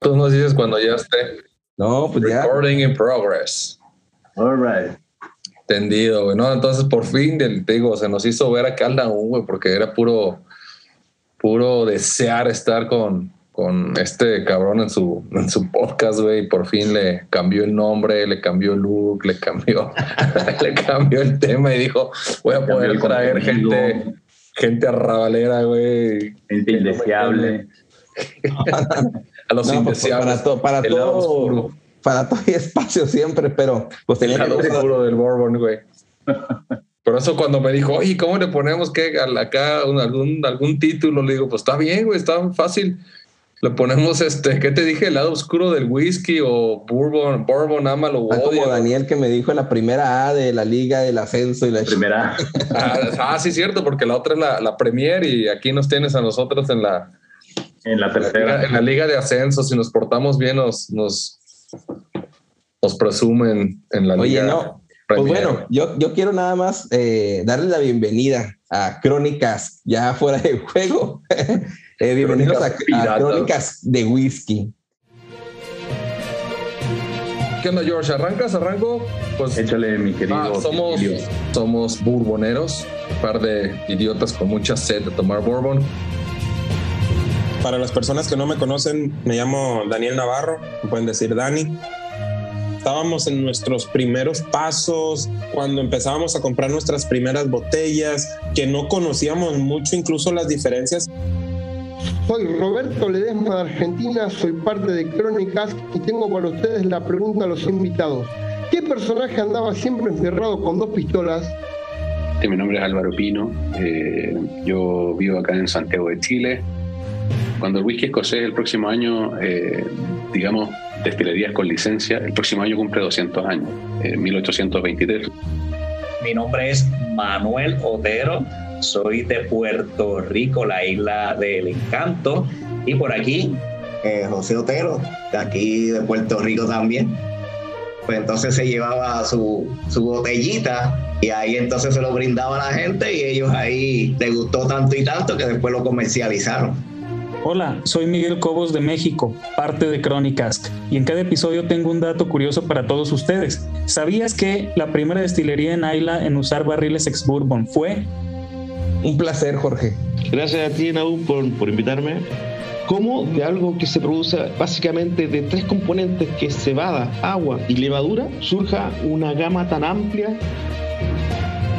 Tú nos dices cuando ya esté. No, pues ya. Recording in progress. All right. Entendido, güey. No, entonces por fin, te digo, se nos hizo ver acá al aún, güey, porque era puro, puro desear estar con, con este cabrón en su, en su podcast, güey. y Por fin le cambió el nombre, le cambió el look, le cambió, le cambió el tema y dijo, voy a poder traer gente, gente arrabalera, güey. Gente indeseable. A los No, pues, indeseables. para, to- para El todo, oscuro. para todo hay espacio siempre, pero pues El que lado oscuro del Bourbon, güey. Por eso cuando me dijo, oye, ¿cómo le ponemos que acá un- algún, algún título? Le digo, pues está bien, güey, está fácil. Le ponemos este, ¿qué te dije? El lado oscuro del whisky o Bourbon, Bourbon, ámalo o Ah, como. Daniel que me dijo en la primera A de la liga del ascenso y la Primera. Ah, ah, sí, cierto, porque la otra es la, la Premier y aquí nos tienes a nosotros en la, En la en la liga, tercera. en la liga de ascenso. Si nos portamos bien, nos, nos, nos presumen en la Oye, liga. no. Pues Premier. bueno, yo, yo quiero nada más eh, darle la bienvenida a Crónicas, ya fuera de juego. Eh, bienvenidos a, Crónicas a piratas. Crónicas de Whisky. ¿Qué onda, George? ¿Arrancas? ¿Arranco? Pues Échale, mi querido. Ah, somos, somos bourboneros, un par de idiotas con mucha sed de tomar bourbon. Para las personas que no me conocen, me llamo Daniel Navarro, me pueden decir Dani. Estábamos en nuestros primeros pasos, cuando empezábamos a comprar nuestras primeras botellas, que no conocíamos mucho incluso las diferencias. Soy Roberto Ledesma de Argentina, soy parte de Crónicas y tengo para ustedes la pregunta a los invitados. ¿Qué personaje andaba siempre encerrado con dos pistolas? Este, Mi nombre es Álvaro Pino, eh, yo vivo acá en Santiago de Chile. Cuando el whisky escocés el próximo año, eh, digamos, destilerías con licencia, el próximo año cumple 200 años, eh, 1823. Mi nombre es Manuel Otero, soy de Puerto Rico, la isla del encanto, y por aquí eh, José Otero, de aquí de Puerto Rico también. Pues entonces se llevaba su, su botellita y ahí entonces se lo brindaba a la gente y ellos ahí les gustó tanto y tanto que después lo comercializaron. Hola, soy Miguel Cobos de México, parte de Crónicas, y en cada episodio tengo un dato curioso para todos ustedes. ¿Sabías que la primera destilería en Isla en usar barriles ex bourbon fue? Un placer, Jorge. Gracias a ti, Naú, por, por invitarme. ¿Cómo de algo que se produce básicamente de tres componentes, que es cebada, agua y levadura, surja una gama tan amplia?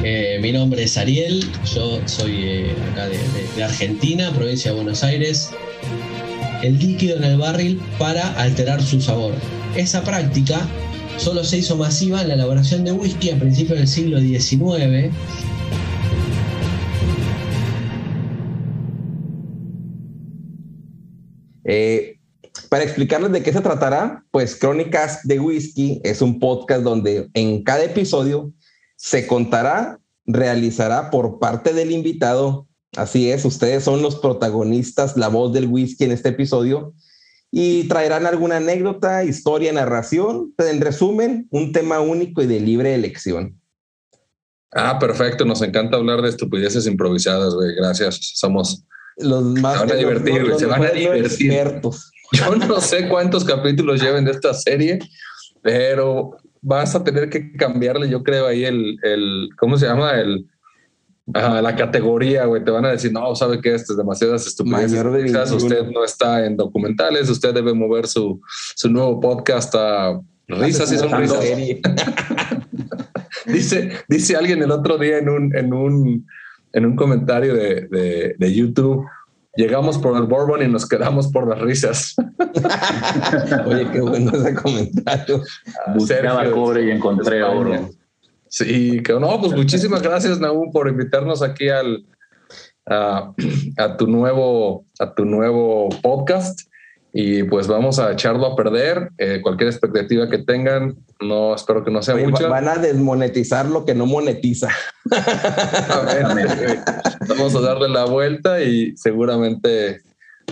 Eh, mi nombre es Ariel, yo soy eh, acá de, Argentina, provincia de Buenos Aires. El líquido en el barril para alterar su sabor. Esa práctica solo se hizo masiva en la elaboración de whisky a principios del siglo XIX. Eh, para explicarles de qué se tratará, pues Crónicas de Whisky es un podcast donde en cada episodio se contará, realizará por parte del invitado, así es, ustedes son los protagonistas, la voz del whisky en este episodio, y traerán alguna anécdota, historia, narración, en resumen, un tema único y de libre elección. Ah, perfecto. Nos encanta hablar de estupideces improvisadas, güey. Gracias. Somos. Los más Se van a divertir, güey, se van a divertir. expertos. Yo no sé cuántos capítulos lleven de esta serie, pero vas a tener que cambiarle, yo creo, ahí el, el ¿cómo se llama? El Ajá, la categoría, güey, te van a decir, no, sabe que esto es demasiadas estupideces. De Quizás 21. usted no está en documentales, usted debe mover su, su nuevo podcast a risas y sonrisas. Dice, dice alguien el otro día en un, en un, en un comentario de, de, de YouTube, llegamos por el Bourbon y nos quedamos por las risas. Oye, qué bueno ese comentario. Buscaba Sergio, cobre y encontré España. oro. Sí, que no, pues muchísimas gracias, Nahum, por invitarnos aquí al a, a tu nuevo a tu nuevo podcast y pues vamos a echarlo a perder. Eh, cualquier expectativa que tengan, no espero que no sea Oye, mucha. van a desmonetizar lo que no monetiza. A ver, vamos a darle la vuelta y seguramente,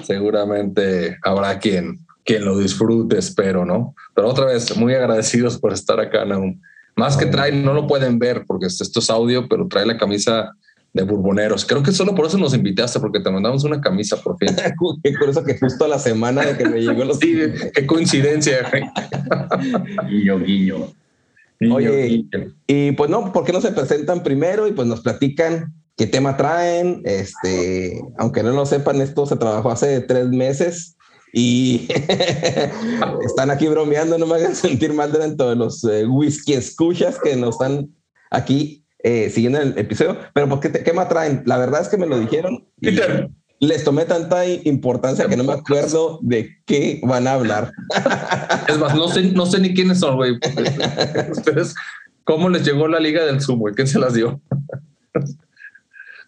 seguramente habrá quien, quien lo disfrute, espero, ¿no? Pero otra vez, muy agradecidos por estar acá, Nahum. Más que trae, no lo pueden ver porque esto es audio, pero trae la camisa de Burboneros. Creo que solo por eso nos invitaste, porque te mandamos una camisa por fin. Qué curioso que justo a la semana de que me llegó los. Sí, qué coincidencia. Guiño, guiño. Oye, Guiño. Y pues no, ¿por qué no se presentan primero y pues nos platican qué tema traen? Este, aunque no lo sepan, esto se trabajó hace tres meses y están aquí bromeando, no me hagan sentir mal dentro de los eh, whisky escuchas que nos están aquí eh, siguiendo el episodio. Pero ¿por qué te- qué tema traen? La verdad es que me lo dijeron y Peter. les tomé tanta importancia que no me acuerdo de qué van a hablar. Es más, no sé, no sé ni quiénes son, güey. Ustedes, ¿cómo les llegó la liga del Zoom, güey? ¿Quién se las dio?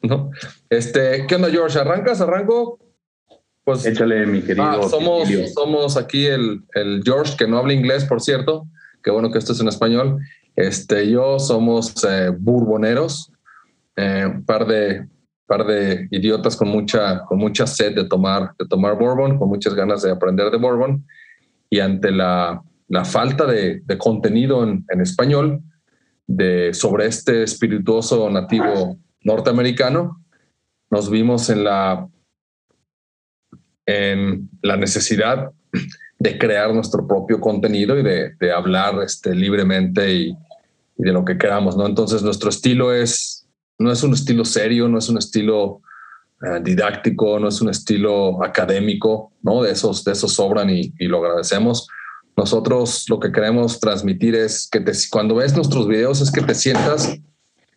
¿No? Este, ¿qué onda, George? ¿Arrancas? ¿Arranco? Pues Échale, mi querido. ah, somos, Cecilio. somos aquí el, el George, que no habla inglés, por cierto. Qué bueno que esto es en español. Este, yo somos eh, burboneros, eh, un par de, par de idiotas con mucha, con mucha sed de tomar, de tomar bourbon, con muchas ganas de aprender de bourbon. Y ante la, la falta de, de contenido en, en español de, sobre este espirituoso nativo norteamericano, nos vimos en la, en la necesidad de crear nuestro propio contenido y de, de hablar este, libremente y, y de lo que queramos, ¿no? Entonces nuestro estilo es, no es un estilo serio, no es un estilo eh, didáctico, no es un estilo académico, ¿no? De esos, de esos sobran y, y lo agradecemos. Nosotros lo que queremos transmitir es que te, cuando ves nuestros videos es que te sientas,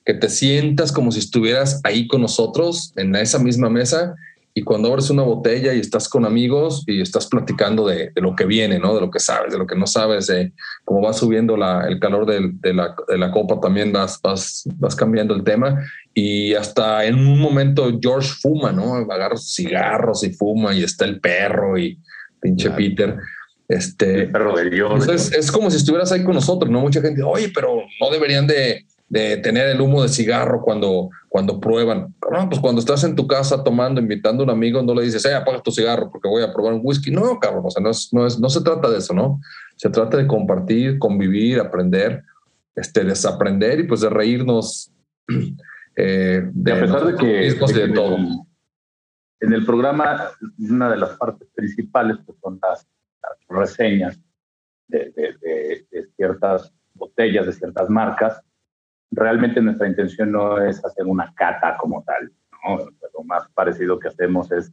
que te sientas como si estuvieras ahí con nosotros en esa misma mesa y cuando abres una botella y estás con amigos y estás platicando de, de lo que viene, ¿no? De lo que sabes, de lo que no sabes, de cómo va subiendo la, el calor de, la, de la copa, también vas, vas, vas cambiando el tema y hasta en un momento George fuma, ¿no? Agarra cigarros y fuma y está el perro y pinche Claro. Peter. Este, El perro de George. entonces es como si estuvieras ahí con nosotros, ¿no? Mucha gente, oye, pero no deberían de, de tener el humo de cigarro cuando, cuando prueban. Cabrón, pues cuando estás en tu casa tomando, invitando a un amigo, no le dices, eh, apaga tu cigarro porque voy a probar un whisky. No, cabrón, o sea, no, es, no, es, no se trata de eso, ¿no? Se trata de compartir, convivir, aprender, este, desaprender y pues de reírnos. eh, Y a pesar de que, de de que en, todo. el, en el programa una de las partes principales pues, son las, las reseñas de, de- de- de ciertas botellas, de ciertas marcas. Realmente nuestra intención no es hacer una cata como tal. ¿no? Lo más parecido que hacemos es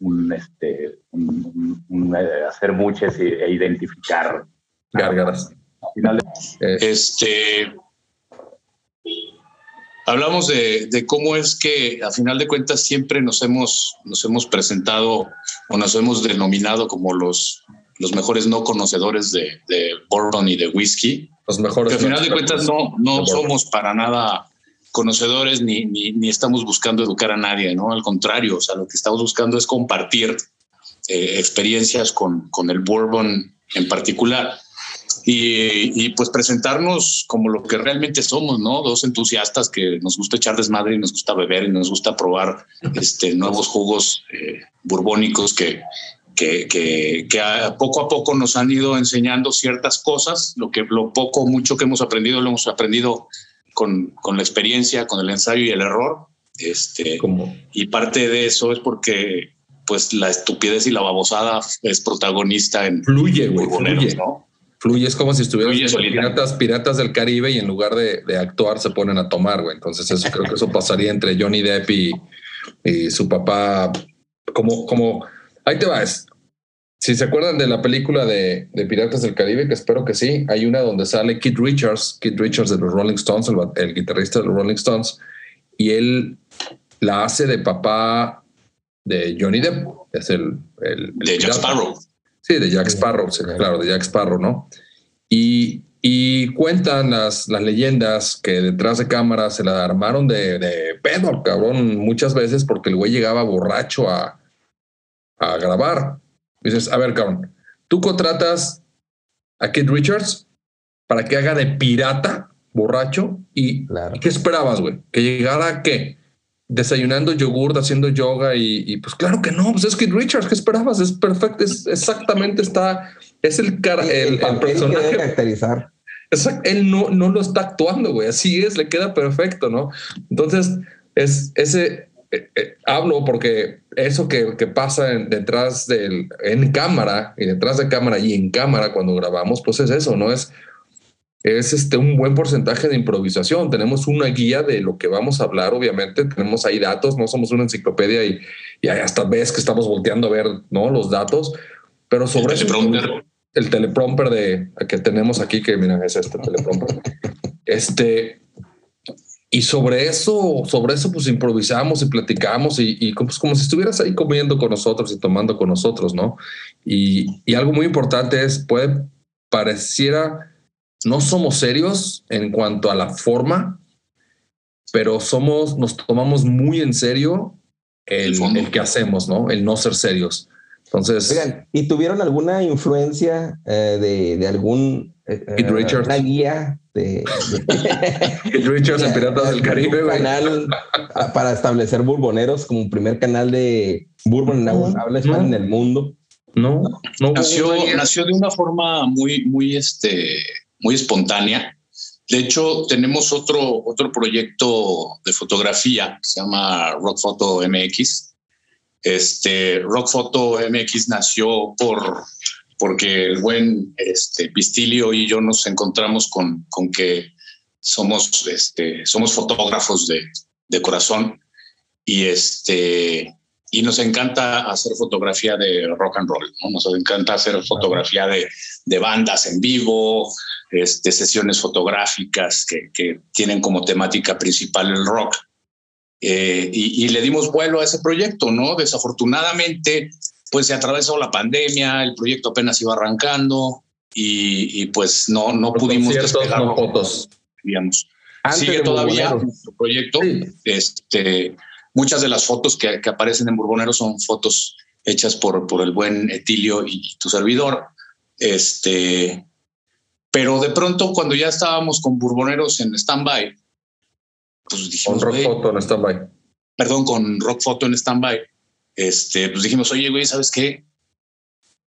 un, este, un- un- un, eh, hacer buches e, identificar. Gárgaras. Al final Este, hablamos de, de cómo es que a final de cuentas siempre nos hemos, nos hemos presentado o nos hemos denominado como los, los mejores no conocedores de, de bourbon y de whisky. los mejores. Que al final de cuentas no, no somos para nada conocedores ni, ni, ni estamos buscando educar a nadie, ¿no? Al contrario, o sea, lo que estamos buscando es compartir eh, experiencias con, con el bourbon en particular. Y, y, pues presentarnos como lo que realmente somos, ¿no? Dos entusiastas que nos gusta echar desmadre y nos gusta beber y nos gusta probar este, nuevos jugos eh, burbónicos que, que, que, que a poco a poco nos han ido enseñando ciertas cosas. Lo que lo poco mucho que hemos aprendido lo hemos aprendido con, con la experiencia, con el ensayo y el error. Este, y parte de eso es porque pues la estupidez y la babosada es protagonista en fluye, güey, fluye. ¿no? Fluye, es como si estuvieran piratas, piratas del Caribe y en lugar de, de actuar se ponen a tomar, güey. Entonces eso creo que eso pasaría entre Johnny Depp y, y su papá. Como, como, ahí te vas. Si se acuerdan de la película de, de Piratas del Caribe, que espero que sí, hay una donde sale Kid Richards, Kid Richards de los Rolling Stones, el, guitarrista de los Rolling Stones, y él la hace de papá de Johnny Depp, es el, el, el De Jack. Sparrow. Sí, de Jack Sparrow, sí, claro, de Jack Sparrow, ¿no? Y, y cuentan las, las leyendas que detrás de cámara se la armaron de, de pedo, al cabrón, muchas veces porque el güey llegaba borracho a, a grabar. Dices, a ver, cabrón, tú contratas a Kid Richards para que haga de pirata, borracho, y Claro. ¿y ¿qué esperabas, güey? ¿Que llegara qué? Desayunando yogurt, haciendo yoga y, y, pues claro que no, pues es Kid Richards, ¿qué esperabas? Es perfecto, es exactamente está, es el cara, el, el que debe personaje. caracterizar. Él no, no lo está actuando, güey. Así es, le queda perfecto, ¿no? Entonces, es ese. Eh, eh, hablo porque eso que, que pasa en- detrás del. en cámara y detrás de cámara y en cámara cuando grabamos, pues es eso, ¿no? Es. Es este un buen porcentaje de improvisación. Tenemos una guía de lo que vamos a hablar, obviamente. Tenemos ahí datos, no somos una enciclopedia y, y hasta ves que estamos volteando a ver ¿no? los datos. Pero sobre eso, teleprompter. el teleprompter de que tenemos aquí, que mira, es este teleprompter. Este, y sobre eso, sobre eso, pues improvisamos y platicamos y, y pues, como si estuvieras ahí comiendo con nosotros y tomando con nosotros, ¿no? Y, y algo muy importante es, puede pareciera, no somos serios en cuanto a la forma, pero somos, nos tomamos muy en serio el, El que hacemos, ¿no? El no ser serios. Entonces, Oigan, ¿y tuvieron alguna influencia eh, de, de algún eh, eh, una guía de, de- Kid Richards en Piratas del de Caribe, canal para establecer burboneros como primer canal de bourbon en No, habla no. en el mundo? No, no. Nació, nació de una forma muy, muy, este, muy espontánea. De hecho, tenemos otro, otro proyecto de fotografía que se llama Rock Photo MX. Este Rock Photo MX nació por porque el buen este, Pistilio y yo nos encontramos con, con que somos, este, somos fotógrafos de, de corazón y este y nos encanta hacer fotografía de rock and roll, ¿no? nos encanta hacer fotografía de, de bandas en vivo, este, sesiones fotográficas que, que tienen como temática principal el rock. Eh, y, y le dimos vuelo a ese proyecto, ¿no? Desafortunadamente, pues se atravesó la pandemia, el proyecto apenas iba arrancando y, y pues no, no pudimos conciertos, despegarlo no fotos. digamos. Antes Sigue todavía nuestro proyecto. Este, muchas de las fotos que, que aparecen en Burbonero son fotos hechas por, por el buen Etilio y tu servidor. Este, pero de pronto, cuando ya estábamos con Burboneros en stand-by, pues Con dijimos, Rock "Güey", Photo en stand-by. perdón, con Rock Photo en stand-by, este, pues dijimos, oye, güey, ¿sabes qué?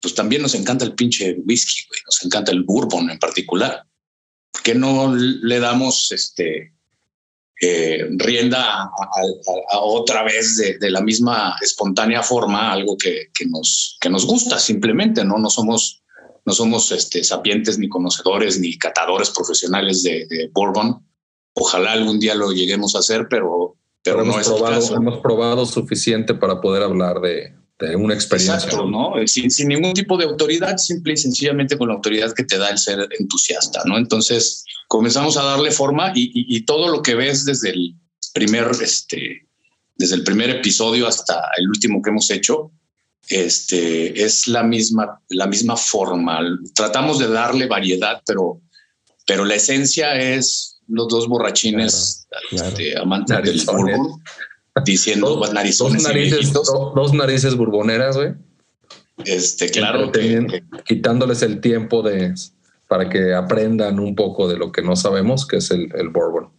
Pues también nos encanta el pinche whisky, güey, nos encanta el bourbon en particular. ¿Por qué no le damos este, eh, rienda a, a- a otra vez de, de la misma espontánea forma, algo que, que nos, que nos gusta simplemente, ¿no? No somos, no somos este, sapientes ni conocedores ni catadores profesionales de, de bourbon. Ojalá algún día lo lleguemos a hacer, pero, pero no hemos, es el probado, hemos probado suficiente para poder hablar de, de una experiencia. Exacto, ¿no? Sin, sin ningún tipo de autoridad, simple y sencillamente con la autoridad que te da el ser entusiasta, ¿no? Entonces comenzamos a darle forma y, y- y todo lo que ves desde el primer, este, desde el primer episodio hasta el último que hemos hecho, este, es la misma, la misma forma. Tratamos de darle variedad, pero, pero la esencia es los dos borrachines este, amantes del bourbon diciendo Dos, narizones dos narices, do- dos narices burboneras, güey. Este, claro que, quitándoles el tiempo de para que aprendan un poco de lo que no sabemos, que es el, el bourbon.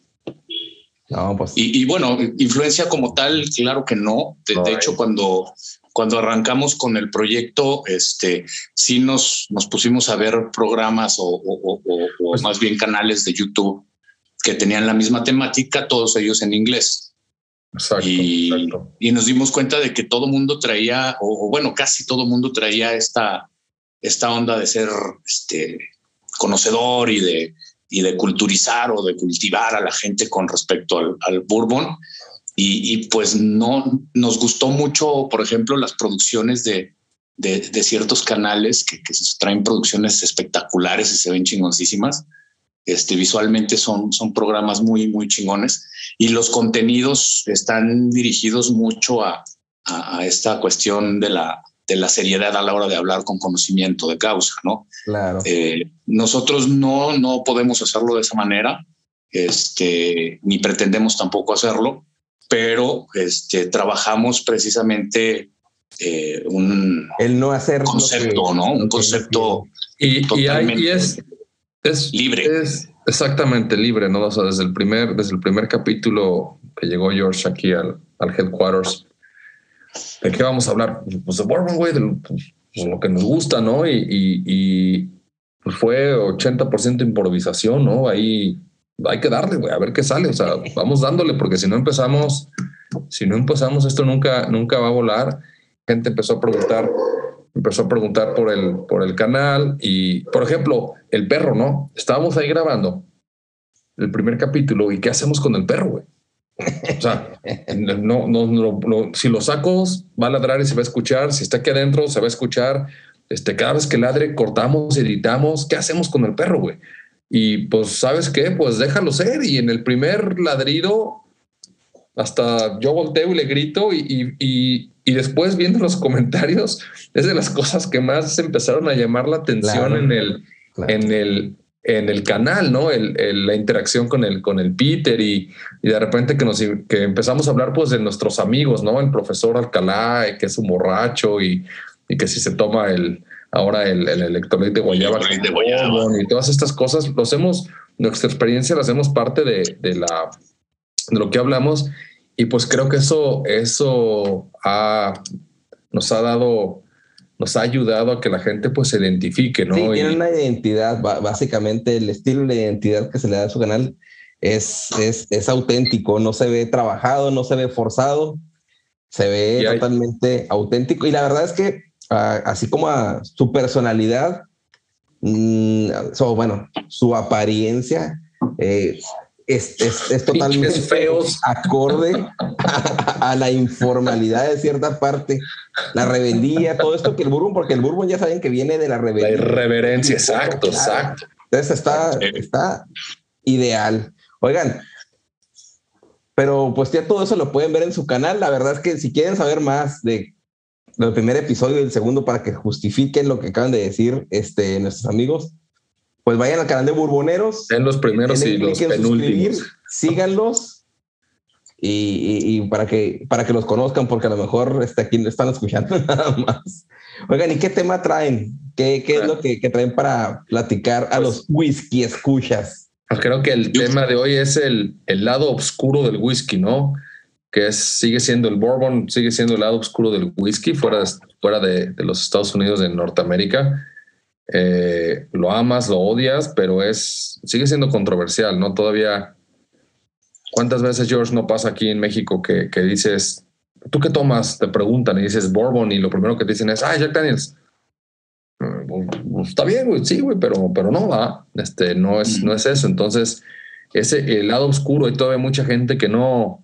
No, pues Y, y bueno, influencia como tal, claro que no. De, No de hay. hecho, cuando, cuando arrancamos con el proyecto, este, sí nos, nos pusimos a ver programas o, o- o- o- o Pues más bien canales de YouTube que tenían la misma temática, todos ellos en inglés. Exacto, y, exacto. y nos dimos cuenta de que todo mundo traía, o, o bueno, casi todo mundo traía esta, esta onda de ser este, conocedor y de, y de culturizar o de cultivar a la gente con respecto al, bourbon. Y, pues no nos gustó mucho, por ejemplo, las producciones de, de, ciertos canales que, que, traen producciones espectaculares y se ven chingoncísimas. Este, visualmente son, son programas muy, muy chingones y los contenidos están dirigidos mucho a, a, esta cuestión de la, de la seriedad a la hora de hablar con conocimiento de causa, ¿no? Claro. Eh, nosotros no, no podemos hacerlo de esa manera, este, ni pretendemos tampoco hacerlo, pero este, trabajamos precisamente eh, un el no hacer concepto, ¿no? Un concepto y, y, es, es libre. Es exactamente libre, ¿no? O sea, desde el primer, desde el primer capítulo que llegó George aquí al, al headquarters, ¿de qué vamos a hablar? Pues de Bourbon, güey, de pues, lo que nos gusta, ¿no? Y, y, y pues fue 80% improvisación, ¿no? Ahí hay que darle, güey, a ver qué sale. O sea, vamos dándole, porque si no empezamos, si no empezamos, esto nunca, nunca va a volar. Gente empezó a preguntar, empezó a preguntar por el, por el canal y, por ejemplo, el perro, ¿no? Estábamos ahí grabando el primer capítulo y ¿qué hacemos con el perro, güey? O sea, no, no, no, si lo saco, va a ladrar y se va a escuchar. Si está aquí adentro, se va a escuchar. Este, cada vez que ladre, cortamos, editamos. ¿Qué hacemos con el perro, güey? Y pues, ¿sabes qué? Pues déjalo ser. Y en el primer ladrido, hasta yo volteo y le grito y, y, y después viendo los comentarios, es de las cosas que más empezaron a llamar la atención en, el, en, el, en el canal, ¿no? El, la interacción con el, con el Peter y, y, de repente que, nos, que empezamos a hablar pues de nuestros amigos, ¿no? El profesor Alcalá, que es un borracho y, y que si se toma el ahora el, el electrolit de guayaba, y todas estas cosas, lo hacemos, nuestra experiencia la hacemos parte de, de la de lo que hablamos y pues creo que eso, eso ha, nos ha dado, nos ha ayudado a que la gente pues se identifique, ¿no? Sí, tiene una identidad, básicamente el estilo de identidad que se le da a su canal es, es, es auténtico, no se ve trabajado, no se ve forzado, se ve totalmente auténtico. Y la verdad es que, ah, así como a su personalidad, mm, bueno, su apariencia, eh, es, es, totalmente feos. acorde a, la informalidad de cierta parte, la rebeldía, todo esto que el Bourbon, porque el Bourbon ya saben que viene de la rebeldía. La irreverencia, exacto, exacto. Entonces está, está ideal. Oigan, pero pues ya todo eso lo pueden ver en su canal. La verdad es que si quieren saber más de del primer episodio y el segundo para que justifiquen lo que acaban de decir este, nuestros amigos, pues vayan al canal de Burboneros. En los primeros y los penúltimos. Síganlos y, para, que, para que los conozcan, porque a lo mejor está aquí no están escuchando nada más. Oigan, ¿y qué tema traen? ¿Qué, qué es lo que, que, traen para platicar a los whisky escuchas? Pues creo que el tema de hoy es el, el lado oscuro del whisky, ¿no? Que es, sigue siendo el bourbon, sigue siendo el lado oscuro del whisky fuera, fuera de, de los Estados Unidos de Norteamérica eh, lo amas, lo odias, pero es sigue siendo controversial, ¿no? Todavía, ¿cuántas veces, George, no pasa aquí en México que, que dices, ¿tú qué tomas? Te preguntan y dices Bourbon y lo primero que te dicen es, ah, Jack Daniels. Mm, pues, pues, está bien, güey, sí, güey, pero, pero no va. Este, no es, no es eso. Entonces, ese el lado oscuro, hay todavía mucha gente que no,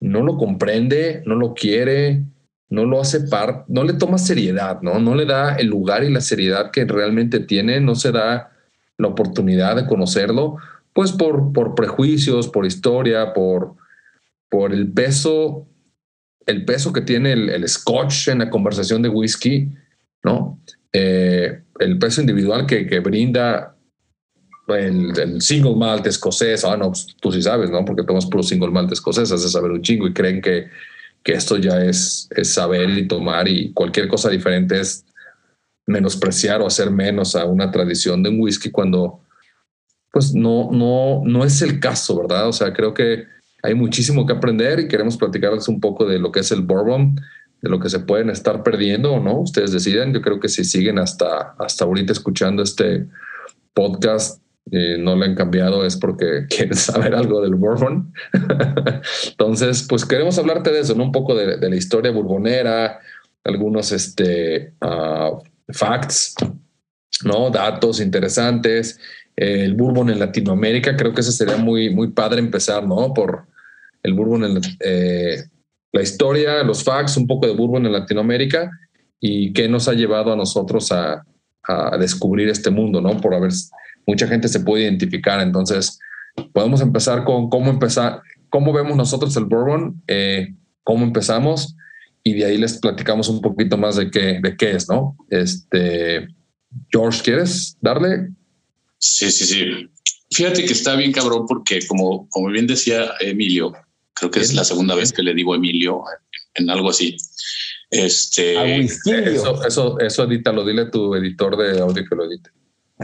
no lo comprende, no lo quiere, no lo hace par, no le toma seriedad, ¿no? No le da el lugar y la seriedad que realmente tiene, no se da la oportunidad de conocerlo, pues por, por prejuicios, por historia, por, por el peso, el peso que tiene el, scotch en la conversación de whisky, ¿no? Eh, el peso individual que, que brinda el, single malt escocés, ah, no, pues, tú sí sabes, ¿no? Porque tomas puro single malt escocés, haces saber un chingo y creen que que esto ya es, es saber y tomar y cualquier cosa diferente es menospreciar o hacer menos a una tradición de un whisky cuando pues no, no, no es el caso, ¿verdad? O sea, creo que hay muchísimo que aprender y queremos platicarles un poco de lo que es el bourbon, de lo que se pueden estar perdiendo o no. Ustedes deciden. Yo creo que si siguen hasta, hasta ahorita escuchando este podcast, no le han cambiado es porque quieren saber algo del Bourbon. Entonces, pues queremos hablarte de eso, ¿no? Un poco de, la historia burbonera, algunos este, ah, facts ¿no? Datos interesantes. Eh, el bourbon en Latinoamérica, creo que ese sería muy, muy padre empezar, ¿no? Por el bourbon en eh, la historia, los facts, un poco de bourbon en Latinoamérica y qué nos ha llevado a nosotros a, a descubrir este mundo, ¿no? Por haber, mucha gente se puede identificar. Entonces, podemos empezar con cómo empezar, cómo vemos nosotros el bourbon, eh, cómo empezamos y de ahí les platicamos un poquito más de qué, de qué es, ¿no? Este, George, ¿quieres darle? Sí, sí, sí. Fíjate que está bien cabrón porque como, como bien decía Emilio, creo que es la segunda vez que le digo Emilio en, algo así. Este, eso, eso, eso edítalo, dile a tu editor de audio que lo edite.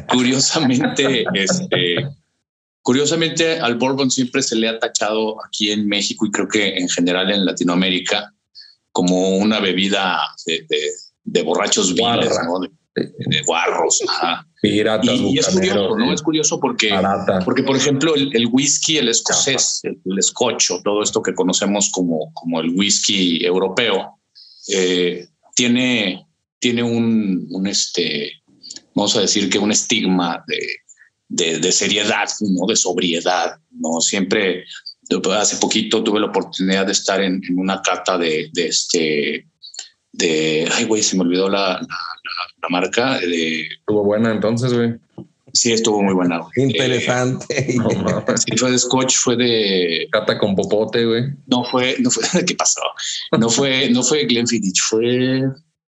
Curiosamente, este, curiosamente al Bourbon siempre se le ha tachado aquí en México y creo que en general en Latinoamérica como una bebida de, borrachos viles, ¿no? de, guarros. Piratas, y, es curioso, ¿no? Es curioso porque, porque por ejemplo, el, whisky, el escocés, el, scotch o todo esto que conocemos como, como el whisky europeo, eh, tiene, tiene un, un, este, vamos a decir que un estigma de, de, seriedad, ¿no? De sobriedad, ¿no? Siempre, hace poquito tuve la oportunidad de estar en, una cata de, de este, de, ay, güey, se me olvidó la, la, marca. De, estuvo buena entonces, güey. Sí, estuvo muy buena. Interesante. sí, fue de Scotch, fue de. Cata con popote, güey. No fue, no fue, ¿qué pasó? No fue, no fue Glenfiddich, fue.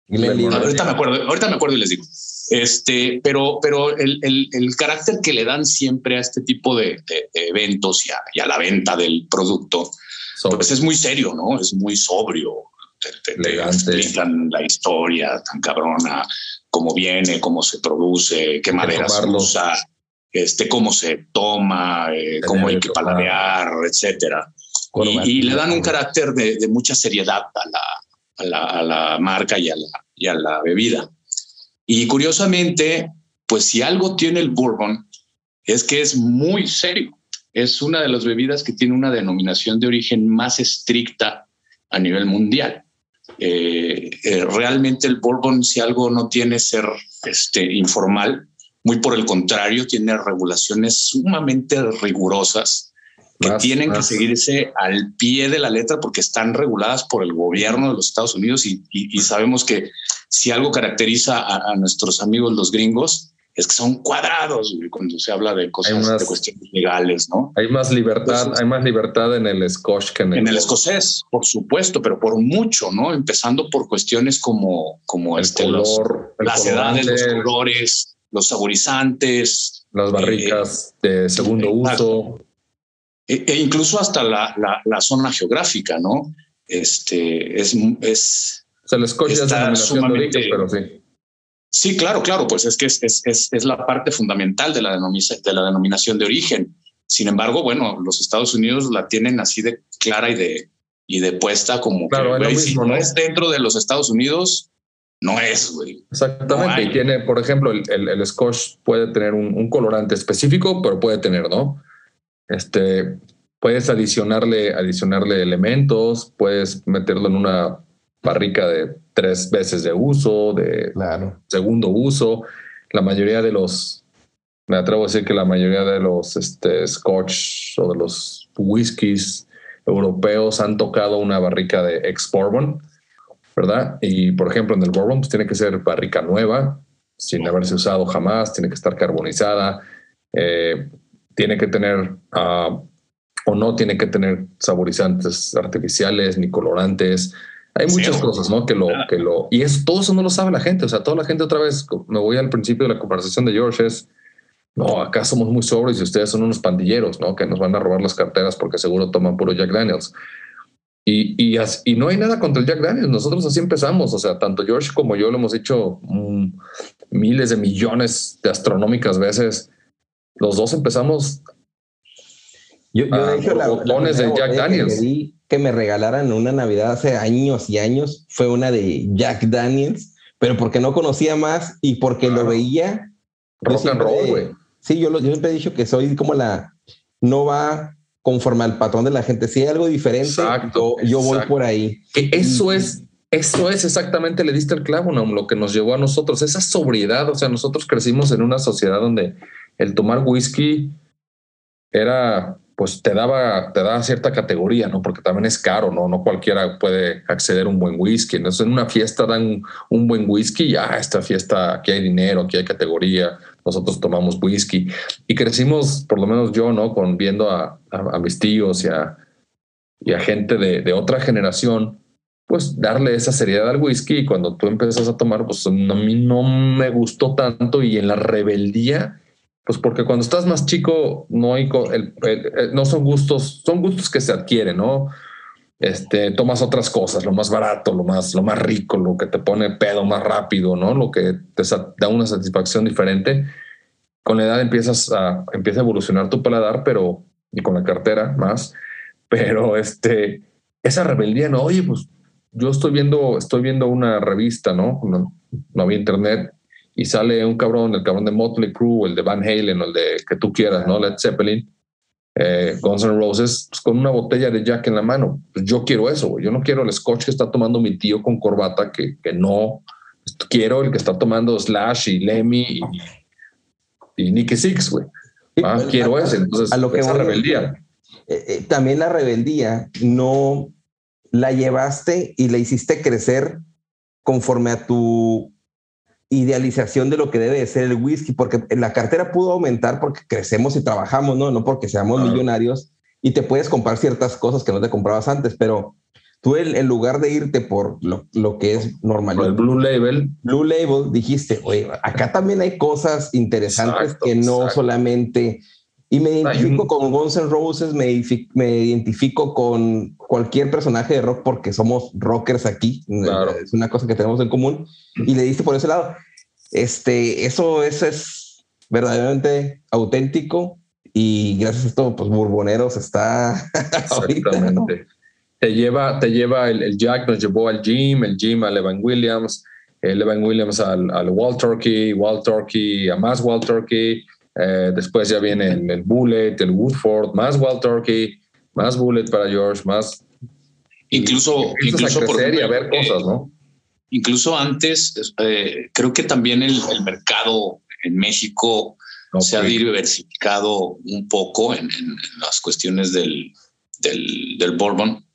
ahorita me acuerdo, ahorita me acuerdo y les digo. Este, pero, pero el, el, el carácter que le dan siempre a este tipo de, de, eventos y a, y a, la venta del producto, pues es muy serio, ¿no? Es muy sobrio te, explican la historia tan cabrona, cómo viene, cómo se produce, qué madera se usa, este, cómo se toma, eh, cómo hay que paladear, etcétera. Y, le dan un carácter de, mucha seriedad a la, a la, a la marca y a la, y a la bebida. Y curiosamente, pues si algo tiene el bourbon, es que es muy serio. Es una de las bebidas que tiene una denominación de origen más estricta a nivel mundial. Eh, eh, realmente el Bourbon, si algo no tiene ser este, informal, muy por el contrario, tiene regulaciones sumamente rigurosas que tienen que seguirse al pie de la letra porque están reguladas por el gobierno de los Estados Unidos y, sabemos que si algo caracteriza a, a, nuestros amigos los gringos es que son cuadrados cuando se habla de cosas de cuestiones legales, ¿no? Hay más libertad, hay más libertad en el Scotch que en el, en el escocés, por supuesto, pero por mucho, ¿no? Empezando por cuestiones como, como el este, color, las edades, los colores, los saborizantes, las barricas eh, de segundo uso. E, e, incluso hasta la, la, zona geográfica, ¿no? Este es, es o sea, el Scotch es sumamente, pero sí Sí, claro, claro, pues es que es, es, es, la parte fundamental de la, de la denominación de origen. Sin embargo, bueno, los Estados Unidos la tienen así de clara y de, y de puesta como claro, que, si no, es dentro de los Estados Unidos, no es, güey. Exactamente. y tiene, por ejemplo, el, el, Scotch puede tener un, un, colorante específico, pero puede tener, ¿no? Este, puedes adicionarle, adicionarle elementos, puedes meterlo en una barrica de tres veces de uso, de segundo uso. La mayoría de los, me atrevo a decir que la mayoría de los este, scotch o de los whiskies europeos han tocado una barrica de ex bourbon, ¿verdad? Y por ejemplo, en el bourbon pues, tiene que ser barrica nueva, sin haberse usado jamás, tiene que estar carbonizada, eh, tiene que tener ah, o no tiene que tener saborizantes artificiales ni colorantes. Hay muchas cosas, ¿no? Que lo, que lo, y eso, todo eso no lo sabe la gente. O sea, toda la gente otra vez, me voy al principio de la conversación de George, es, no, acá somos muy sobres y ustedes son unos pandilleros, ¿no? Que nos van a robar las carteras porque seguro toman puro Jack Daniels. Y, y, y no hay nada contra el Jack Daniels. Nosotros así empezamos. O sea, tanto George como yo lo hemos hecho mm, miles de millones de astronómicas veces. Los dos empezamos. Yo, yo de hecho, la, de Jack Daniels que me regalaran una Navidad hace años y años fue una de Jack Daniels, pero porque no conocía más y porque lo veía. Rock and roll, güey. Sí, yo, yo siempre he dicho que soy como la. No va conforme al patrón de la gente. Si hay algo diferente, yo, voy por ahí. Que eso es eso es exactamente, le diste el clavo, ¿no? lo que nos llevó a nosotros, esa sobriedad, o sea, nosotros crecimos en una sociedad donde el tomar whisky era, pues te daba, te daba cierta categoría, ¿no? Porque también es caro, ¿no? No cualquiera puede acceder a un buen whisky. Entonces, en una fiesta dan un, buen whisky, ya, esta fiesta, aquí hay dinero, aquí hay categoría, nosotros tomamos whisky. Y crecimos, por lo menos yo, ¿no? Con viendo a, mis tíos y a, y a gente de, de otra generación pues darle esa seriedad al whisky y cuando tú empiezas a tomar, pues a mí no me gustó tanto y en la rebeldía, pues porque cuando estás más chico no hay, no son gustos, son gustos que se adquieren, ¿no? Este, tomas otras cosas, lo más barato, lo más, lo más rico, lo que te pone pedo más rápido, ¿no? Lo que te da una satisfacción diferente. Con la edad empiezas a, empieza a evolucionar tu paladar, pero, y con la cartera más, pero este, esa rebeldía, no, oye, pues yo estoy viendo, estoy viendo una revista, ¿no? ¿no? había internet y sale un cabrón, el cabrón de Motley Crue, el de Van Halen, o el de que tú quieras, ¿no? Led Zeppelin, eh, Guns N' Roses, pues, con una botella de Jack en la mano. Pues yo quiero eso, Yo no quiero el scotch que está tomando mi tío con corbata, que, que no. Quiero el que está tomando Slash y Lemmy y, y Nicky Six, güey. Ah, pues, quiero ese. Entonces, a lo que esa rebeldía. Eh, eh, también la rebeldía no la llevaste y la hiciste crecer conforme a tu idealización de lo que debe de ser el whisky, porque la cartera pudo aumentar porque crecemos y trabajamos, ¿no? No porque seamos millonarios y te puedes comprar ciertas cosas que no te comprabas antes, pero tú en, lugar de irte por lo, que es normal, el Blue Label, Blue Label, dijiste, oye, acá también hay cosas interesantes que no solamente y me identifico con Guns N' Roses, me, identifico con cualquier personaje de rock porque somos rockers aquí. Es una cosa que tenemos en común. Y le diste por ese lado. Este, eso, es verdaderamente auténtico. Y gracias a esto, pues Bourboneros está. Exactamente. Te lleva, te lleva el, Jack, nos llevó al Jim, el Jim a Evan Williams, el Evan Williams al, al Walt Turkey, Walt Turkey a más Walt Turkey eh, después ya viene el, Bullet, el Woodford, más Wild Turkey, más Bullet para George, más. Incluso, incluso por y a ver cosas, ¿no? Incluso antes, eh, creo que también el, mercado en México se ha diversificado un poco en, las cuestiones del, del, bourbon,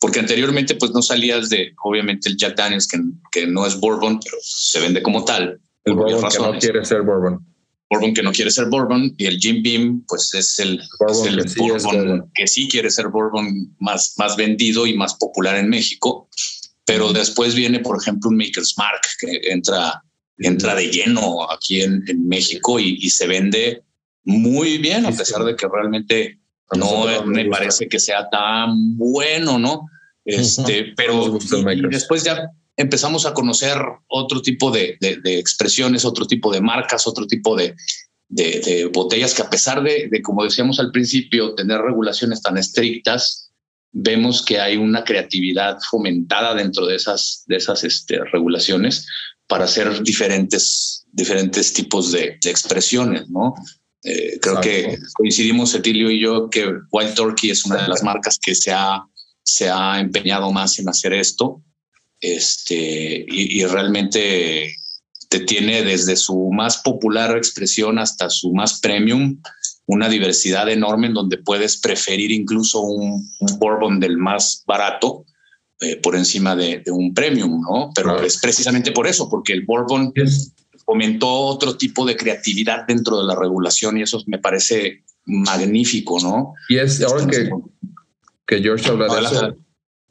porque anteriormente pues no salías de, obviamente, el Jack Daniels, que, que no es bourbon, pero se vende como tal. El bourbon que no quiere ser bourbon. Bourbon que no quiere ser Bourbon y el Jim Beam pues es el, Bourbon, que, sí quiere ser Bourbon más, más vendido y más popular en México. Pero después viene, por ejemplo, un Maker's Mark que entra, entra de lleno aquí en, México y, se vende muy bien, a pesar de que realmente no me parece que sea tan bueno, ¿no? Este, pero después ya empezamos a conocer otro tipo de, expresiones, otro tipo de marcas, otro tipo de, botellas que a pesar de, como decíamos al principio, tener regulaciones tan estrictas, vemos que hay una creatividad fomentada dentro de esas, de esas este, regulaciones para hacer diferentes, diferentes tipos de, expresiones, ¿no? Eh, creo que coincidimos, Etilio y yo, que Wild Turkey es una de las marcas que se ha, se ha empeñado más en hacer esto este, y, realmente te tiene desde su más popular expresión hasta su más premium una diversidad enorme en donde puedes preferir incluso un, bourbon del más barato eh, por encima de, un premium, ¿no? Pero es precisamente por eso, porque el bourbon fomentó otro tipo de creatividad dentro de la regulación y eso me parece magnífico, ¿no? Y es ahora que, que George habla de eso,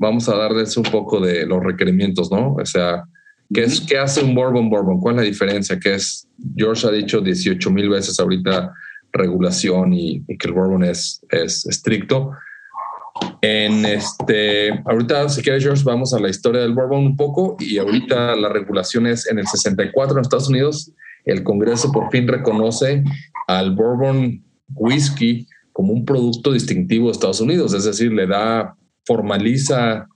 vamos a darles un poco de los requerimientos, ¿no? O sea, ¿qué, es, ¿qué hace un Bourbon Bourbon? ¿Cuál es la diferencia? Que es, George ha dicho 18 mil veces ahorita regulación y, que el Bourbon es, es estricto. En este, ahorita, si quieres, George, vamos a la historia del Bourbon un poco y ahorita la regulación es en el 64 en Estados Unidos. El Congreso por fin reconoce al Bourbon Whisky como un producto distintivo de Estados Unidos, es decir, le da formaliza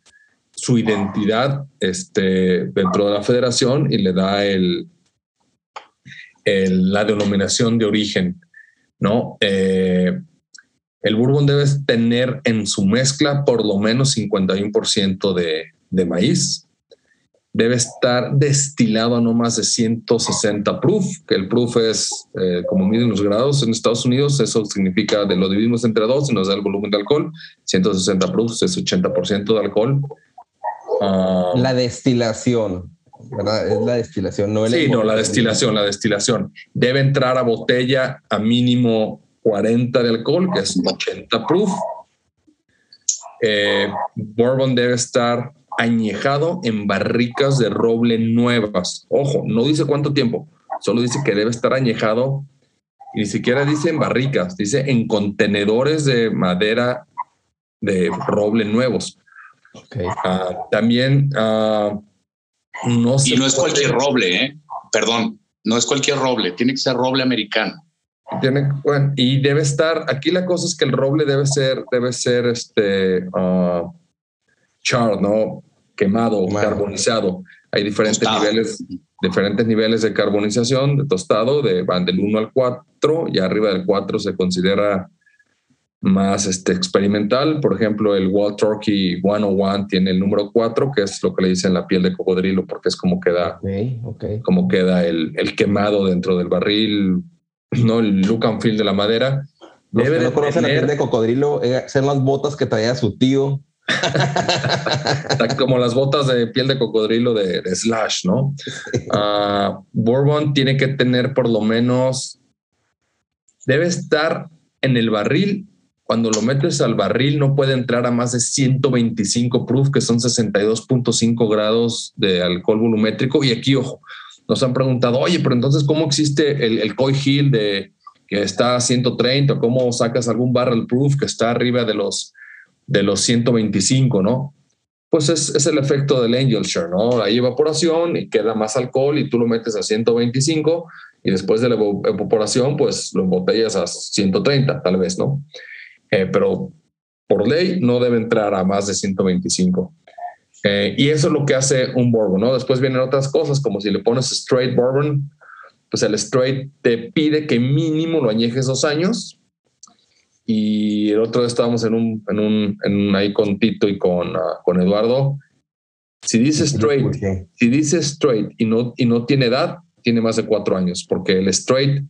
su identidad este, dentro de la federación y le da el, la denominación de origen, ¿no? Eh, el bourbon debe tener en su mezcla por lo menos 51% de, de maíz debe estar destilado a no más de 160 proof, que el proof es eh, como miden los grados en Estados Unidos, eso significa de lo dividimos entre dos y nos da el volumen de alcohol, 160 proof es 80% de alcohol. Ah, la destilación, ¿verdad? Es la destilación, no el Sí, no, la destilación, la destilación. Debe entrar a botella a mínimo 40 de alcohol, que es 80 proof. Eh, bourbon debe estar añejado en barricas de roble nuevas. Ojo, no dice cuánto tiempo, solo dice que debe estar añejado y ni siquiera dice en barricas, dice en contenedores de madera de roble nuevos. Ah, también uh, no Y no es cualquier roble, ¿eh? Perdón, no es cualquier roble, tiene que ser roble americano. Tiene, bueno, y debe estar, aquí la cosa es que el roble debe ser, debe ser este, uh, charred, ¿no? Quemado, o carbonizado. Hay diferentes niveles, diferentes niveles de carbonización, de tostado, de, van del 1 al 4, y arriba del 4 se considera más este, experimental. Por ejemplo, el Wild Turkey 101 tiene el número 4, que es lo que le dicen la piel de cocodrilo, porque es como queda, Como queda el, el, quemado dentro del barril, no el look and feel de la madera. Los Debe que no conocen la piel de cocodrilo, eh, ser las botas que traía su tío como las botas de piel de cocodrilo de, Slash, ¿no? Uh, Bourbon tiene que tener por lo menos, debe estar en el barril. Cuando lo metes al barril no puede entrar a más de 125 proof, que son 62.5 grados de alcohol volumétrico. Y aquí, ojo, nos han preguntado, oye, pero entonces, ¿cómo existe el, el Coy Hill de que está a 130? ¿Cómo sacas algún barrel proof que está arriba de los de los 125, ¿no? Pues es, el efecto del angel share, ¿no? Hay evaporación y queda más alcohol y tú lo metes a 125 y después de la evaporación, pues lo embotellas a 130, tal vez, ¿no? Eh, pero por ley no debe entrar a más de 125. Eh, y eso es lo que hace un bourbon, ¿no? Después vienen otras cosas, como si le pones straight bourbon, pues el straight te pide que mínimo lo añejes dos años y el otro día estábamos en un, en un, en ahí con Tito y con, ah, con Eduardo. Si dice straight, si dice straight y no, y no tiene edad, tiene más de cuatro años, porque el straight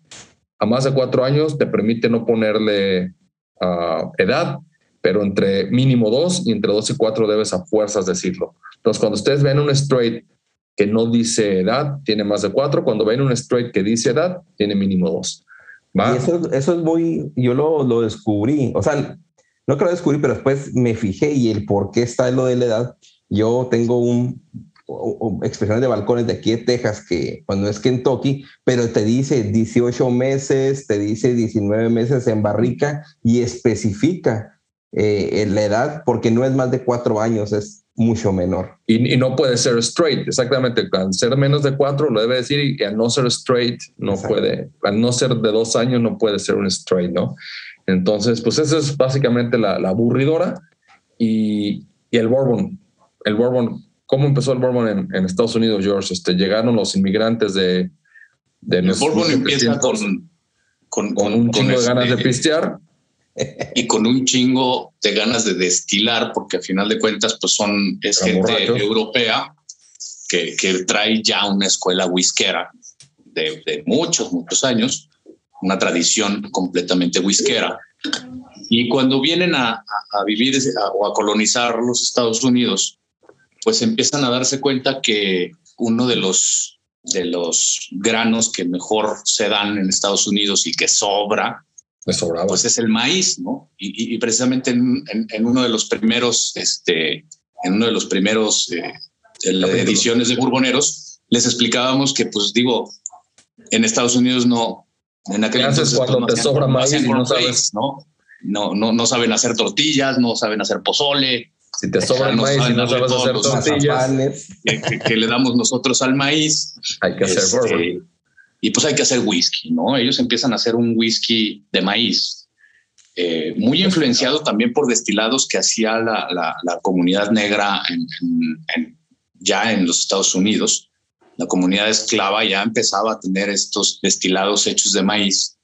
a más de cuatro años te permite no ponerle uh, edad, pero entre mínimo dos y entre dos y cuatro debes a fuerzas decirlo. Entonces, cuando ustedes ven un straight que no dice edad, tiene más de cuatro. Cuando ven un straight que dice edad, tiene mínimo dos. Y eso, eso es muy, yo lo, lo descubrí, o sea, no que lo descubrí, pero después me fijé y el por qué está lo de la edad. Yo tengo un, expresiones de balcones de aquí de Texas, que cuando es Kentucky, pero te dice 18 meses, te dice 19 meses en barrica y especifica eh, la edad porque no es más de cuatro años, es mucho menor. Y, no puede ser straight, exactamente. Al ser menos de cuatro lo debe decir y al no ser straight no puede, al no ser de dos años no puede ser un straight, ¿no? Entonces, pues esa es básicamente la, aburridora y, y, el Bourbon. El Bourbon, ¿cómo empezó el Bourbon en, Estados Unidos, George? Este, llegaron los inmigrantes de... de el Bourbon empieza con, con, con, un chingo de ganas de este pistear y con un chingo de ganas de destilar, porque al final de cuentas, pues son, es gente europea que, que, trae ya una escuela whiskera de, de, muchos, muchos años, una tradición completamente whiskera. Y cuando vienen a, a, vivir o a colonizar los Estados Unidos, pues empiezan a darse cuenta que uno de los, de los granos que mejor se dan en Estados Unidos y que sobra pues es el maíz, ¿no? Y, precisamente en, uno de los primeros, este, en uno de los primeros eh, ediciones de Burboneros, les explicábamos que, pues digo, en Estados Unidos no, en aquel entonces cuando te sobra maíz y no sabes, ¿no? No, no, no saben hacer tortillas, no saben hacer pozole. Si te sobra el maíz y no sabes hacer tortillas, que, le damos nosotros al maíz. Hay que hacer este, y pues hay que hacer whisky, ¿no? Ellos empiezan a hacer un whisky de maíz, eh, muy influenciado también por destilados que hacía la, la, comunidad negra ya en los Estados Unidos. La comunidad esclava ya empezaba a tener estos destilados hechos de maíz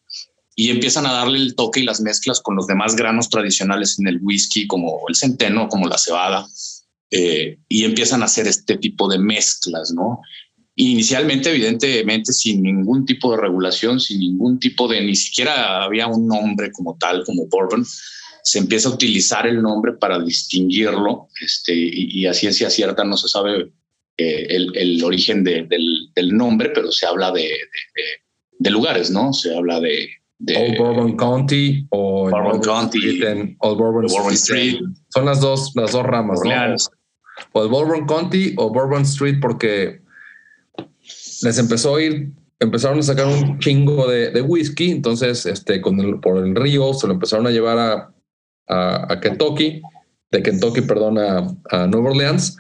y empiezan a darle el toque y las mezclas con los demás granos tradicionales en el whisky, como el centeno, como la cebada, eh, y empiezan a hacer este tipo de mezclas, ¿no? Inicialmente, evidentemente, sin ningún tipo de regulación, sin ningún tipo de, ni siquiera había un nombre como tal, como bourbon, se empieza a utilizar el nombre para distinguirlo, este, y, a ciencia cierta no se sabe eh, el, origen del, nombre, pero se habla de, de, lugares, ¿no? Se habla de... Old Bourbon County o Bourbon County, Old Bourbon, Street. Son las dos, las dos ramas, ¿no? O el Bourbon County o Bourbon Street, porque les empezó a ir, empezaron a sacar un chingo de, whisky, entonces este, con el, por el río se lo empezaron a llevar a, a, Kentucky, de Kentucky, perdón, a, Nueva Orleans,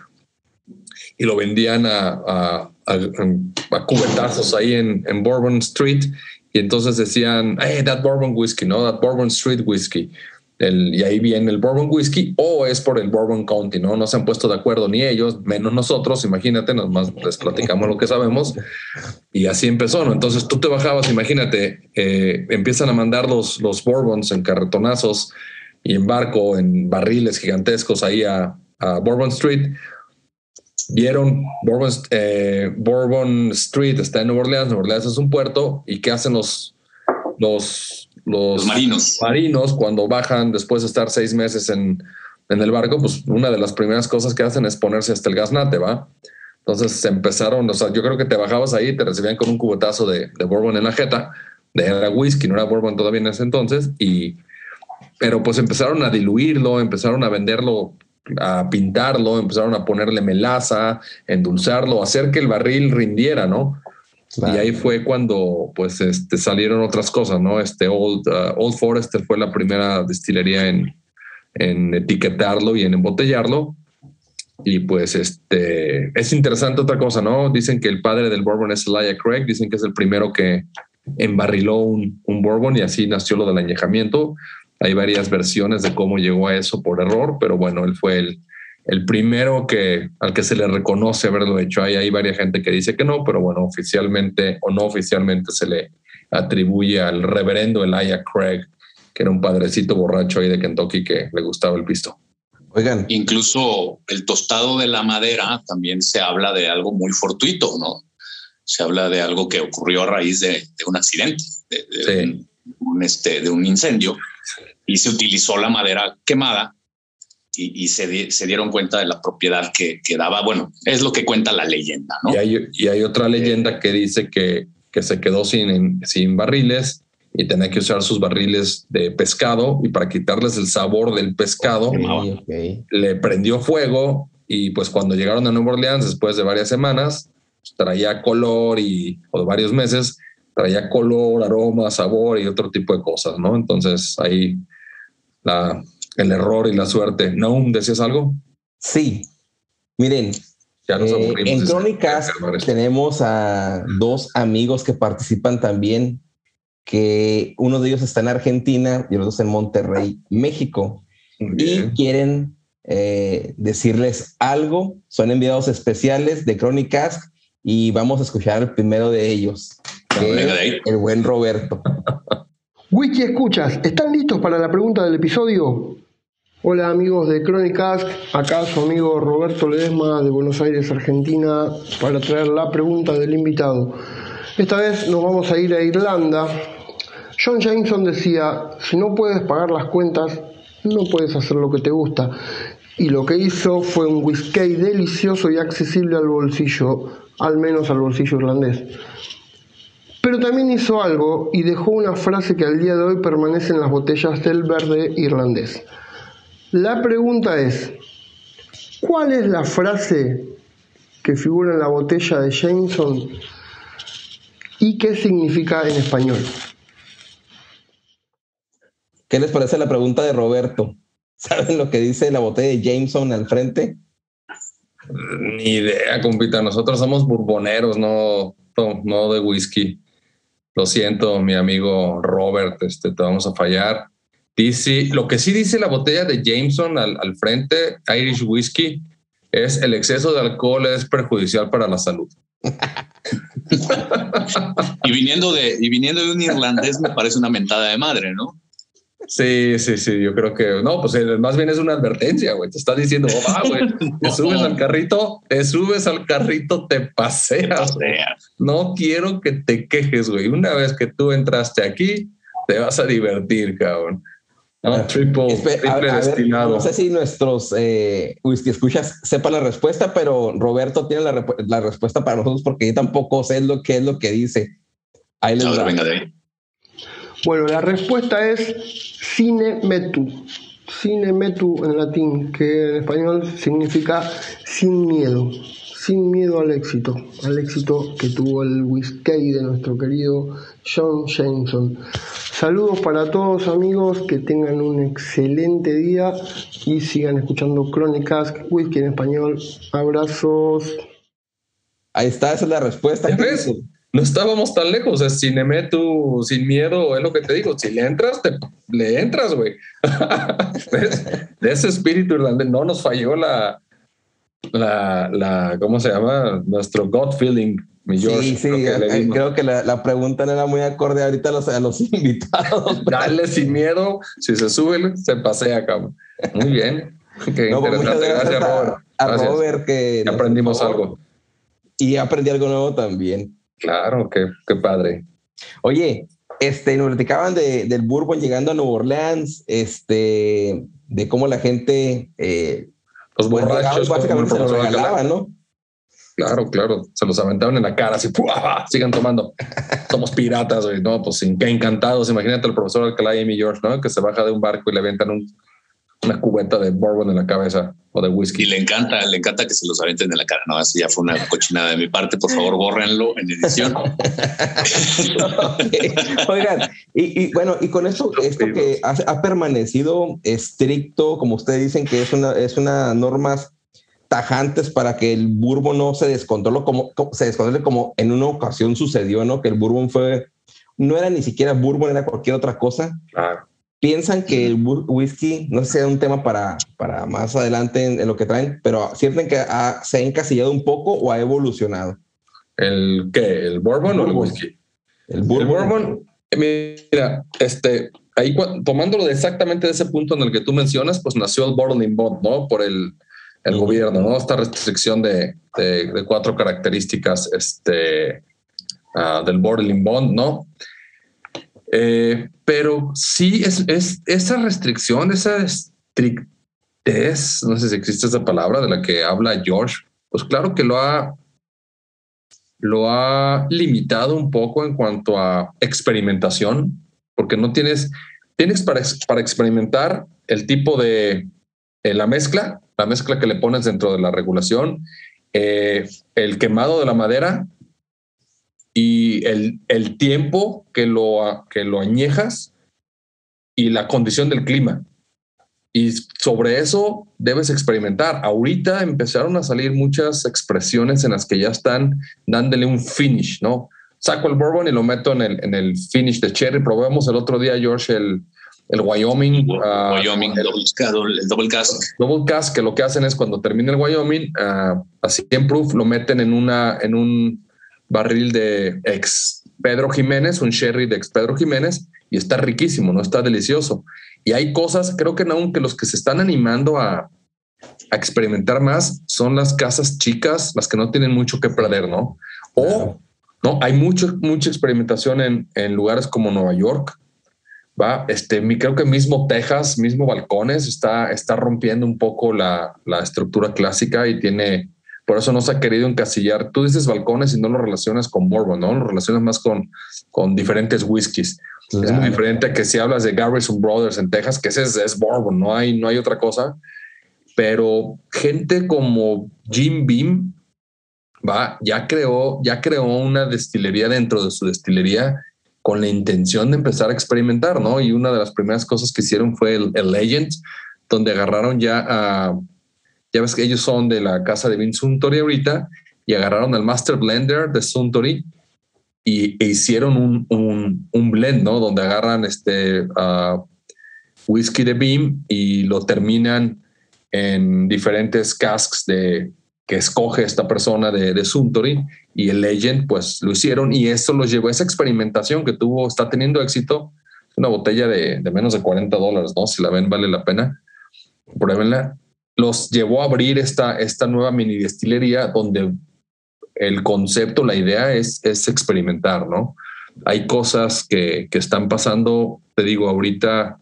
y lo vendían a, a, cubetazos ahí en, en, Bourbon Street, y entonces decían, hey, that Bourbon whiskey, ¿no? That Bourbon Street whiskey y ahí viene el Bourbon Whiskey o es por el Bourbon County, ¿no? No se han puesto de acuerdo ni ellos, menos nosotros, imagínate, más les platicamos lo que sabemos y así empezó, ¿no? Entonces tú te bajabas, imagínate, eh, empiezan a mandar los, los Bourbons en carretonazos y en barco, en barriles gigantescos ahí a, Bourbon Street. Vieron Bourbon, eh, Bourbon Street, está en Nueva Orleans, Nueva Orleans es un puerto y ¿qué hacen los, los los, marinos. marinos cuando bajan después de estar seis meses en, el barco, pues una de las primeras cosas que hacen es ponerse hasta el gaznate, ¿va? Entonces se empezaron, o sea, yo creo que te bajabas ahí, te recibían con un cubetazo de, de bourbon en la jeta, de era whisky, no era bourbon todavía en ese entonces, y, pero pues empezaron a diluirlo, empezaron a venderlo, a pintarlo, empezaron a ponerle melaza, endulzarlo, hacer que el barril rindiera, ¿no? Y ahí fue cuando pues este, salieron otras cosas, ¿no? Este Old, uh, Old Forester fue la primera destilería en, en etiquetarlo y en embotellarlo. Y pues este es interesante otra cosa, ¿no? Dicen que el padre del bourbon es Elijah Craig, dicen que es el primero que embarriló un, un bourbon y así nació lo del añejamiento. Hay varias versiones de cómo llegó a eso por error, pero bueno, él fue el, el primero que al que se le reconoce haberlo hecho. Hay, hay varias gente que dice que no, pero bueno, oficialmente o no oficialmente se le atribuye al reverendo Elijah Craig, que era un padrecito borracho ahí de Kentucky que le gustaba el pisto. Oigan, incluso el tostado de la madera también se habla de algo muy fortuito, ¿no? Se habla de algo que ocurrió a raíz de, un accidente, de, un, este, de un incendio, y se utilizó la madera quemada y, se, dieron cuenta de la propiedad que, que, daba. Bueno, es lo que cuenta la leyenda, ¿no? Y hay, y hay otra leyenda que dice que, que se quedó sin, sin barriles y tenía que usar sus barriles de pescado y para quitarles el sabor del pescado le prendió fuego y pues cuando llegaron a Nueva Orleans después de varias semanas pues, traía color y o de varios meses traía color, aroma, sabor y otro tipo de cosas, ¿no? Entonces ahí la, el error y la suerte. ¿No decías algo? Sí. Miren, eh, en Crónicas tenemos a dos amigos que participan también, que uno de ellos está en Argentina y el otro en Monterrey, México, y quieren eh, decirles algo. Son enviados especiales de Crónicas y vamos a escuchar el primero de ellos, el buen Roberto. Wiki Escuchas, ¿están listos para la pregunta del episodio? Hola amigos de Crónicas, acá su amigo Roberto Ledesma de Buenos Aires, Argentina, para traer la pregunta del invitado. Esta vez nos vamos a ir a Irlanda. John Jameson decía, si no puedes pagar las cuentas, no puedes hacer lo que te gusta. Y lo que hizo fue un whisky delicioso y accesible al bolsillo, al menos al bolsillo irlandés. Pero también hizo algo y dejó una frase que al día de hoy permanece en las botellas del verde irlandés. La pregunta es, ¿cuál es la frase que figura en la botella de Jameson y qué significa en español? ¿Qué les parece la pregunta de Roberto? ¿Saben lo que dice la botella de Jameson al frente? Ni idea, compita. Nosotros somos burboneros, no, no de whisky. Lo siento, mi amigo Robert, este, te vamos a fallar. Dice, lo que sí dice la botella de Jameson al, al, frente, Irish Whiskey, es el exceso de alcohol es perjudicial para la salud. y, viniendo de, y viniendo de un irlandés me parece una mentada de madre, ¿no? Sí, sí, sí, yo creo que no, pues eh, más bien es una advertencia, güey. Te está diciendo, oh, va, güey, te subes al carrito, te subes al carrito, te paseas. No quiero que te quejes, güey. Una vez que tú entraste aquí, te vas a divertir, cabrón. No, triple, Espe- a- triple a ver, destinado. no sé si nuestros eh, whisky escuchas sepan la respuesta, pero Roberto tiene la, respuesta para nosotros porque yo tampoco sé lo que es lo que dice. Ahí les A ver, va. venga de ahí. Bueno, la respuesta es cine metu. Cine metu en latín, que en español significa sin miedo. Sin miedo al éxito. Al éxito que tuvo el whisky de nuestro querido John Jameson. Saludos para todos amigos, que tengan un excelente día y sigan escuchando Crónicas Whisky en español. Abrazos. Ahí está, esa es la respuesta. No estábamos tan lejos. Es Cinemetu sin miedo, es lo que te digo. Si le entras, te, le entras, güey. De ese espíritu irlandés no nos falló la, la, la, ¿cómo se llama? Nuestro gut feeling, mi George. Sí, sí, creo que eh, creo que la, la pregunta no era muy acorde ahorita a los, a los invitados. Dale sin miedo. Si se sube, se pasea, cabrón. Muy bien. Qué No, pues, muchas gracias Gracias, a- Robert. a Gracias. Robert que aprendimos algo. Y aprendí algo nuevo también. Claro, qué, qué padre. Oye, este, nos platicaban de, del Bourbon llegando a Nueva Orleans, este, de cómo la gente, eh, Los pues, borrachos, básicamente se como lo el profesor regalaban, Alcalá. ¿no? Claro, claro. Se los aventaban en la cara, así, ¡pua! sigan tomando. Somos piratas, güey. No, pues encantados. Imagínate al profesor Alcalá y Amy George, ¿no? Que se baja de un barco y le aventan un- una cubeta de bourbon en la cabeza o de Y whisky. le encanta, le encanta que se los aventen en la cara. No, así ya fue una cochinada de mi parte. Por favor, bórrenlo en edición. Oigan, y, y bueno, y con esto, esto que ha, ha permanecido estricto, como ustedes dicen, que es una, es una normas tajantes para que el bourbon no se descontrole como, como- se descontrole como en una ocasión sucedió, ¿no? Que el bourbon fue, no era ni siquiera bourbon, era cualquier otra cosa. Claro. Piensan que el whi- whisky, no sé un tema para, para más adelante en, en lo que traen, pero sienten que ha- se ha encasillado un poco o ha evolucionado. ¿El qué? ¿El bourbon o el Bourbon. whisky? El El bourbon. bourbon, mira, este, ahí tomándolo de exactamente de ese punto en el que tú mencionas, pues nació el bottling bond, ¿no? Por el, el gobierno, ¿no? Esta restricción de, de- de cuatro características, este, ah, del bottling bond, ¿no? Eh, pero sí, es, es esa restricción, esa estrictez, no sé si existe esa palabra de la que habla George, pues claro que lo ha, lo ha limitado un poco en cuanto a experimentación, porque no tienes, tienes para, para experimentar el tipo de eh, la mezcla, la mezcla que le pones dentro de la regulación, eh, el quemado de la madera y el, el tiempo que lo, que lo añejas y la condición del clima. Y sobre eso debes experimentar. Ahorita empezaron a salir muchas expresiones en las que ya están dándole un finish, ¿no? Saco el bourbon y lo meto en el, en el finish de cherry. Probamos el otro día, George, el, el Wyoming. ah, Wyoming, el double, el double cask. double cask, que lo que hacen es cuando termina el Wyoming, ah, así en proof, lo meten en, una, en un barril de ex Pedro Jiménez, un sherry de ex Pedro Jiménez, y está riquísimo, ¿no? Está delicioso. Y hay cosas, creo que aunque los que se están animando a, a experimentar más son las casas chicas, las que no tienen mucho que perder, ¿no? O, ¿no? Hay mucho, mucha experimentación en, en lugares como Nueva York, va, este, mi- creo que mismo Texas, mismo balcones, está, está rompiendo un poco la, la estructura clásica y tiene, por eso no se ha querido encasillar. Tú dices balcones y no lo relacionas con bourbon, ¿no? Lo relacionas más con, con diferentes whiskies. Es muy diferente a que si hablas de Garrison Brothers en Texas, que ese es, es bourbon, no hay, no hay otra cosa. Pero gente como Jim Beam, va, ya creó, ya creó una destilería dentro de su destilería con la intención de empezar a experimentar, ¿no? Y una de las primeras cosas que hicieron fue el, el Legend, donde agarraron ya a, ya ves que ellos son de la casa de Vince Suntory ahorita, y agarraron al Master Blender de Suntory y e hicieron un, un, un blend, ¿no? Donde agarran este ah, whisky de Beam y lo terminan en diferentes casks de que escoge esta persona de, de Suntory y el Legend, pues lo hicieron y esto los llevó a esa experimentación que tuvo, está teniendo éxito. una botella de, de menos de 40 dólares, ¿no? Si la ven, vale la pena. Pruébenla. Los llevó a abrir esta, esta nueva mini destilería donde el concepto, la idea es, es experimentar, ¿no? Hay cosas que, que están pasando, te digo, ahorita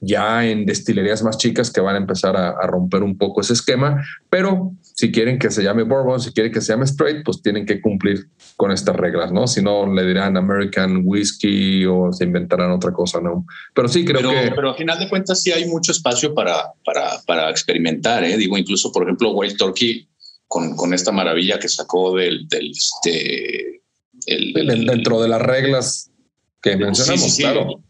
ya en destilerías más chicas que van a empezar a, a, romper un poco ese esquema, pero si quieren que se llame Bourbon, si quieren que se llame Straight, pues tienen que cumplir con estas reglas, ¿no? Si no, le dirán American Whiskey o se inventarán otra cosa, ¿no? Pero sí, creo pero, que... Pero al final de cuentas sí hay mucho espacio para, para, para experimentar, ¿eh? Digo, incluso, por ejemplo, Wild Turkey con, con esta maravilla que sacó del... del este, el, el, dentro de las reglas que mencionamos, sí, sí, sí. claro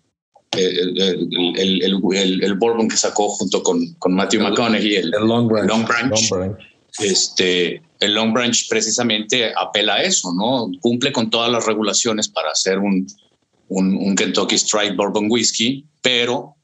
el, el, el, el, Bourbon que sacó junto con, con Matthew McConaughey, el, Long Branch. Long Branch. Long Branch. Este, el Long Branch precisamente apela a eso, ¿no? Cumple con todas las regulaciones para hacer un, un, un Kentucky Strike Bourbon Whiskey, pero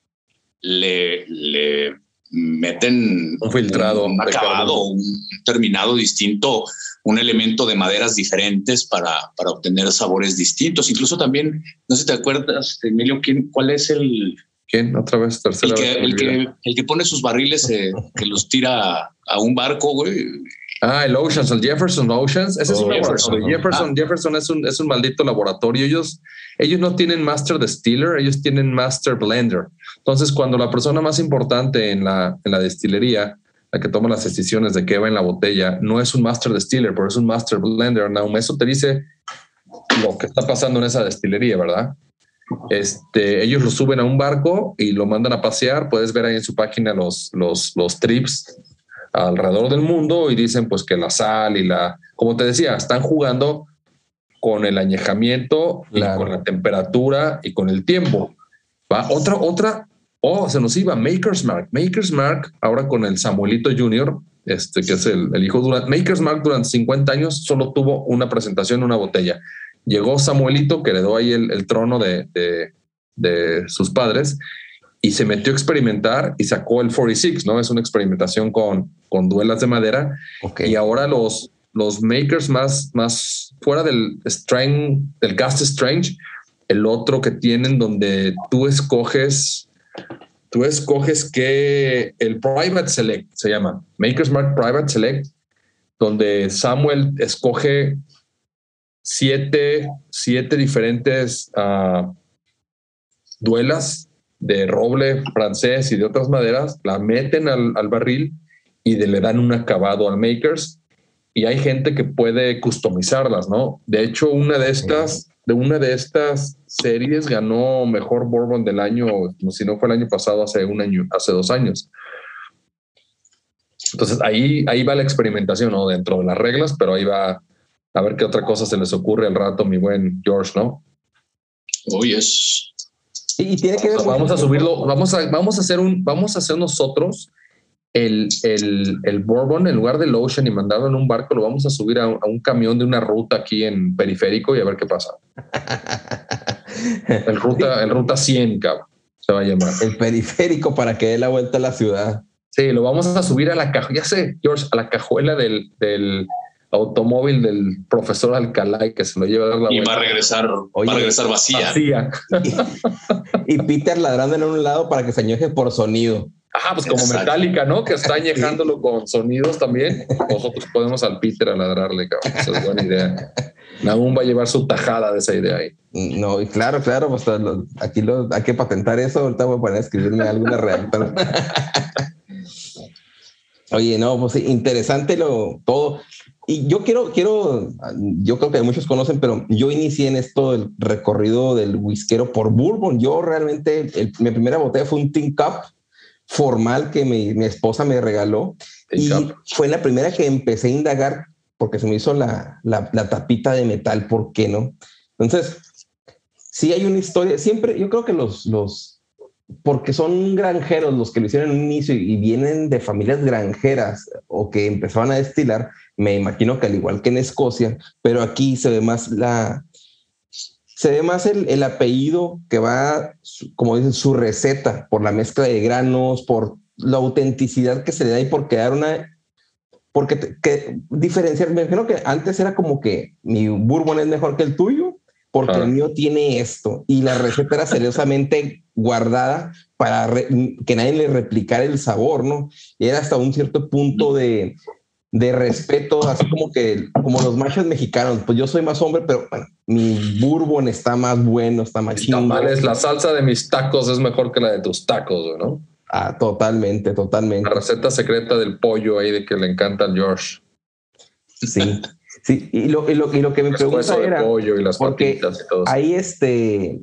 le, le meten un filtrado, un, un acabado, un terminado distinto, un elemento de maderas diferentes para, para obtener sabores distintos. Incluso también, no sé si te acuerdas, Emilio, ¿quién, ¿cuál es el... ¿Quién? Otra vez, tercera el que. El que, el que pone sus barriles, eh, que los tira a un barco, güey. Ah, el Oceans, el Jefferson Oceans. Ese Oh, es un Jefferson, laboratorio. Jefferson, ah. Jefferson es un, es un maldito laboratorio. Ellos, ellos no tienen Master Distiller, ellos tienen Master Blender. Entonces, cuando la persona más importante en la, en la destilería, la que toma las decisiones de qué va en la botella, no es un Master Distiller, pero es un Master Blender, no, eso te dice lo que está pasando en esa destilería, ¿verdad? Este, ellos lo suben a un barco y lo mandan a pasear. Puedes ver ahí en su página los, los, los trips alrededor del mundo y dicen pues que la sal y la, como te decía, están jugando con el añejamiento Claro. y con la temperatura y con el tiempo. Va, otra, otra, oh, se nos iba, Maker's Mark. Maker's Mark, ahora con el Samuelito Jr., este, que es el, el hijo durante, Maker's Mark durante 50 años solo tuvo una presentación, una botella. Llegó Samuelito, que heredó ahí el, el trono de, de, de sus padres, y se metió a experimentar y sacó el 46, ¿no? Es una experimentación con, con duelas de madera. Y ahora los, los makers más, más fuera del Strange, del Gast Strange, el otro que tienen donde tú escoges, tú escoges que el Private Select se llama, Makers Mark Private Select, donde Samuel escoge siete, siete diferentes ah, duelas de roble francés y de otras maderas, la meten al, al barril y de- le dan un acabado al makers y hay gente que puede customizarlas, ¿no? De hecho, una de estas, de una de estas series ganó mejor bourbon del año, si no fue el año pasado, hace un año, hace dos años. Entonces ahí, ahí va la experimentación, ¿no? Dentro de las reglas, pero ahí va a ver qué otra cosa se les ocurre al rato, mi buen George, ¿no? Hoy es. Y, tiene que ver Vamos mucho a subirlo, vamos a, vamos a hacer un, vamos a hacer nosotros el, el, el bourbon en lugar del ocean y mandarlo en un barco, lo vamos a subir a, un- a un camión de una ruta aquí en periférico y a ver qué pasa. El ruta, el ruta 100, cabrón, se va a llamar. el periférico para que dé la vuelta a la ciudad. Sí, lo vamos a subir a la cajuela, ya sé, George, a la cajuela del, del automóvil del profesor Alcalá y que se lo lleva a dar la Y va vuelta. a regresar, Oye, va a regresar vacía. Vacía. Y Peter ladrando en un lado para que se añeje por sonido. Ah, pues como Exacto. Metallica, ¿no? Que está añejándolo con sonidos también. Nosotros podemos al Peter a ladrarle, cabrón. Esa es buena idea. Nahum va a llevar su tajada de esa idea ahí. No, y claro, claro, pues aquí lo, hay que patentar eso. Ahorita voy a poner a escribirme alguna redactor. Oye, no, pues interesante lo todo. Y yo quiero, quiero, yo creo que muchos conocen, pero yo inicié en esto el recorrido del whiskero por bourbon. Yo realmente, el- mi primera botella fue un Tin Cup formal que mi, mi esposa me regaló. Y fue la primera que empecé a indagar porque se me hizo la, la, la tapita de metal, ¿por qué no? Entonces, sí hay una historia, siempre, yo creo que los, los, porque son granjeros los que lo hicieron en un inicio y vienen de familias granjeras o que empezaron a destilar, me imagino que al igual que en Escocia, pero aquí se ve más la, se ve más el, el apellido que va, su- como dicen, su receta, por la mezcla de granos, por la autenticidad que se le da y por crear una porque te- que diferenciar, me imagino que antes era como que mi bourbon es mejor que el tuyo, porque el mío tiene esto. Y la receta era celosamente guardada para que nadie le replicara el sabor, ¿no? Y era hasta un cierto punto de, de respeto, así como que, como los machos mexicanos, pues yo soy más hombre, pero bueno, mi bourbon está más bueno, está más chido. La salsa de mis tacos es mejor que la de tus tacos, ¿no? Ah, totalmente, totalmente. La receta secreta del pollo ahí de que le encanta al George. Sí, sí, y lo, y lo, y lo que me pregunta era, pollo y las porque y todo ahí este,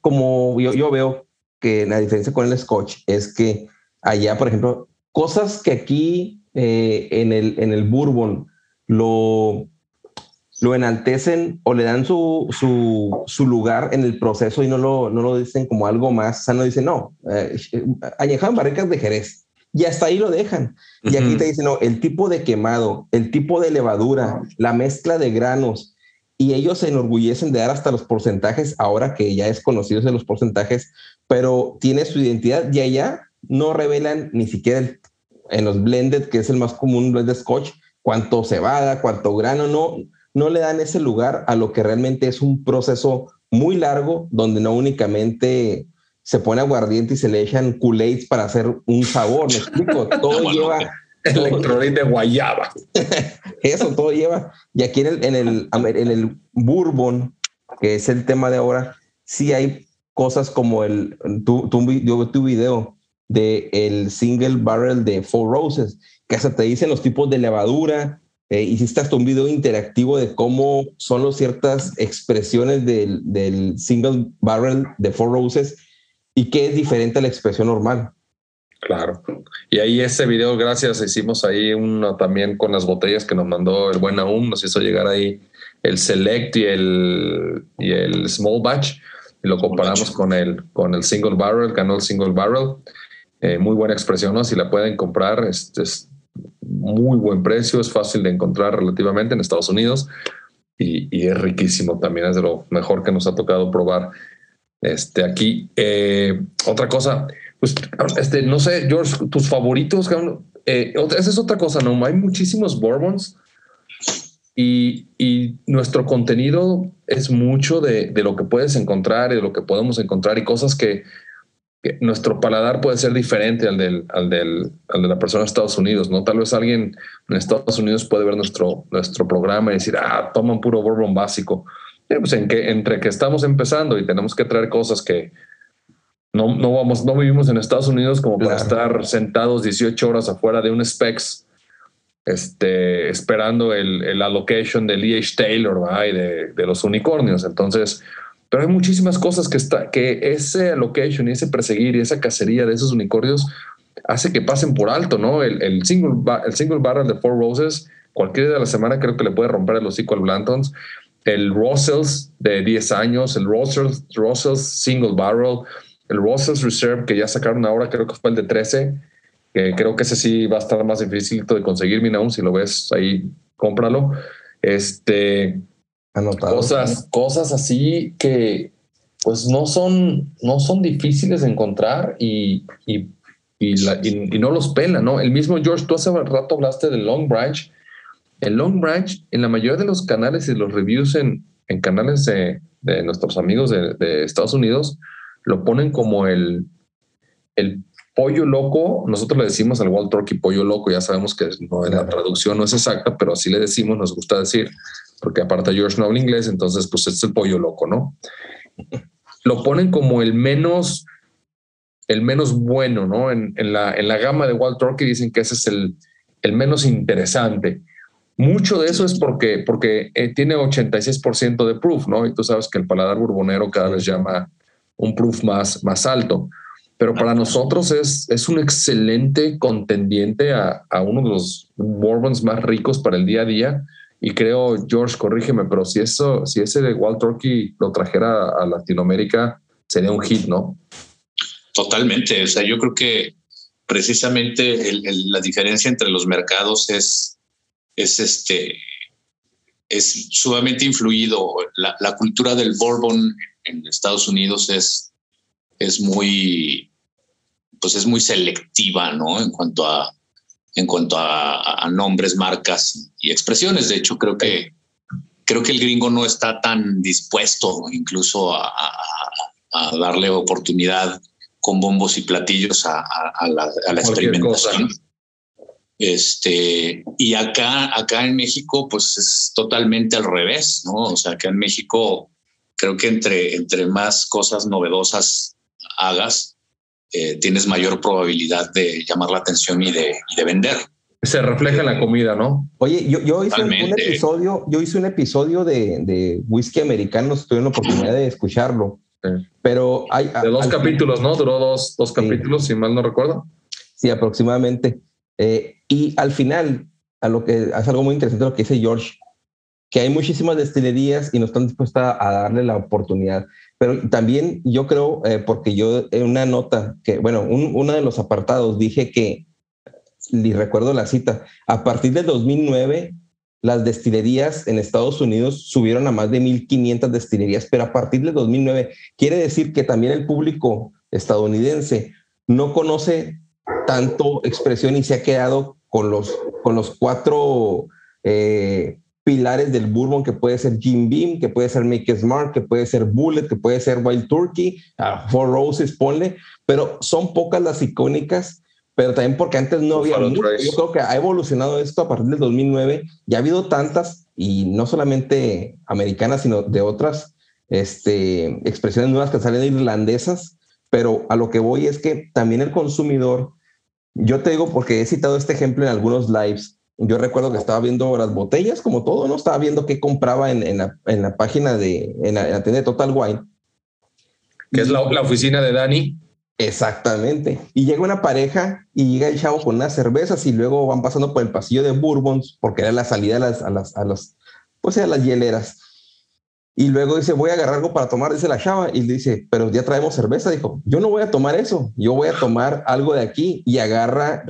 como yo, yo veo que la diferencia con el scotch es que allá, por ejemplo, cosas que aquí eh, en, el, en el bourbon lo, lo enaltecen o le dan su, su, su, lugar en el proceso y no lo, no lo dicen como algo más. O sea, no dicen, no, eh, añejaban barricas de Jerez y hasta ahí lo dejan. Y aquí te dicen, no, el tipo de quemado, el tipo de levadura, la mezcla de granos. Y ellos se enorgullecen de dar hasta los porcentajes, ahora que ya es conocido de los porcentajes, pero tiene su identidad y allá no revelan ni siquiera en los blended, que es el más común, blended scotch, cuánto cebada, cuánto grano, no, no le dan ese lugar a lo que realmente es un proceso muy largo, donde no únicamente se pone aguardiente y se le echan kool para hacer un sabor, me explico, todo lleva... Electrolit de guayaba. Eso todo lleva. Y aquí en el, en el, en el bourbon, que es el tema de ahora, sí hay cosas como el, tu, tu, yo tu video de el single barrel de Four Roses, que hasta te dicen los tipos de levadura, eh, hiciste hasta un video interactivo de cómo son los ciertas expresiones del, del, single barrel de Four Roses y qué es diferente a la expresión normal. Claro. Y ahí ese video, gracias, hicimos ahí uno también con las botellas que nos mandó el buen Aum, nos hizo llegar ahí el Select y el, y el Small Batch y lo comparamos con el, con el Single Barrel, ganó el Single Barrel. Eh, muy buena expresión, ¿no? Si la pueden comprar, es, es muy buen precio, es fácil de encontrar relativamente en Estados Unidos y, es riquísimo también, es de lo mejor que nos ha tocado probar este, aquí. Eh, otra cosa, pues, este, no sé, George, tus favoritos, eh, esa es otra cosa, ¿no? Hay muchísimos bourbons y, y nuestro contenido es mucho de, de, lo que puedes encontrar y de lo que podemos encontrar y cosas que nuestro paladar puede ser diferente al, del, al, del, al de la persona de Estados Unidos, ¿no? Tal vez alguien en Estados Unidos puede ver nuestro, nuestro programa y decir, ah, toman puro bourbon básico. pues en que, entre que estamos empezando y tenemos que traer cosas que no, no, vamos, no vivimos en Estados Unidos como para estar sentados 18 horas afuera de un Specs, este, esperando el, el allocation del E.H. Taylor y de, de los unicornios. Entonces, pero hay muchísimas cosas que, está, que ese location y ese perseguir y esa cacería de esos unicornios hace que pasen por alto, ¿no? El, el single, el single barrel de Four Roses, cualquier día de la semana creo que le puede romper el hocico al Blantons. El Russells de 10 años, el Russells, Russells Single Barrel, el Russells Reserve que ya sacaron ahora, creo que fue el de 13, que creo que ese sí va a estar más difícil de conseguir, Minaun, si lo ves ahí, cómpralo. Este, Cosas, cosas así que pues no son, no son difíciles de encontrar y, y, y, no los pela, ¿no? El mismo George, tú hace rato hablaste del Long Branch. El Long Branch, en la mayoría de los canales y los reviews en, en canales de, de, nuestros amigos de, de, Estados Unidos, lo ponen como el, el pollo loco. Nosotros le decimos al Walt Turkey pollo loco, ya sabemos que no, la traducción no es exacta, pero así le decimos, nos gusta decir porque aparte George no habla inglés, entonces pues es el pollo loco, ¿no? Lo ponen como el menos, el menos bueno, ¿no? En, la, en la gama de Wild Turkey dicen que ese es el, el menos interesante. Mucho de eso es porque, porque eh, tiene 86% de proof, ¿no? Y tú sabes que el paladar burbonero cada vez llama un proof más, más alto. Pero para nosotros es, es un excelente contendiente a, a uno de los bourbons más ricos para el día a día y creo, George, corrígeme, pero si eso, si ese de Wild Turkey lo trajera a Latinoamérica, sería un hit, ¿no? Totalmente. O sea, yo creo que precisamente la diferencia entre los mercados es, es este, es sumamente influido. La, la, cultura del bourbon en Estados Unidos es, es muy, pues es muy selectiva, ¿no? En cuanto a, en cuanto a, nombres, marcas y expresiones. De hecho, creo que, creo que el gringo no está tan dispuesto incluso a, a darle oportunidad con bombos y platillos a, la, experimentación. Este, y acá, acá en México, pues es totalmente al revés, ¿no? O sea, acá en México, creo que entre, entre más cosas novedosas hagas, eh, tienes mayor probabilidad de llamar la atención y de, de vender. Se refleja en la comida, ¿no? Oye, yo, yo hice un, episodio, yo hice un episodio de, de whisky americano, tuve la oportunidad de escucharlo pero hay... De dos capítulos, ¿no? Duró dos, dos capítulos, si mal no recuerdo. Sí, aproximadamente. Eh, y al final, a lo que hace algo muy interesante lo que dice George, que hay muchísimas destilerías y no están dispuestas a darle la oportunidad. Pero también yo creo, eh, porque yo en una nota, que bueno, un, uno de los apartados dije que, y recuerdo la cita, a partir del 2009 las destilerías en Estados Unidos subieron a más de 1.500 destilerías, pero a partir del 2009 quiere decir que también el público estadounidense no conoce tanto expresión y se ha quedado con los, con los cuatro eh, pilares del bourbon, que puede ser Jim Beam, que puede ser Make Smart, que puede ser Bullet, que puede ser Wild Turkey, Four Roses, ponle, pero son pocas las icónicas pero también porque antes no había Yo creo que ha evolucionado esto a partir del 2009. Ya ha habido tantas, y no solamente americanas, sino de otras este, expresiones nuevas que salen irlandesas. Pero a lo que voy es que también el consumidor, yo te digo porque he citado este ejemplo en algunos lives. Yo recuerdo que estaba viendo las botellas, como todo, ¿no? Estaba viendo qué compraba en, la, en la, página de, en la, tienda de Total Wine. Que es la, la oficina de Dani. Exactamente. Y llega una pareja y llega el chavo con unas cervezas y luego van pasando por el pasillo de Bourbons porque era la salida a las, a las, a las, pues a las hieleras. Y luego dice, voy a agarrar algo para tomar, dice la chava, y le dice, pero ya traemos cerveza. Dijo, yo no voy a tomar eso, yo voy a tomar algo de aquí y agarra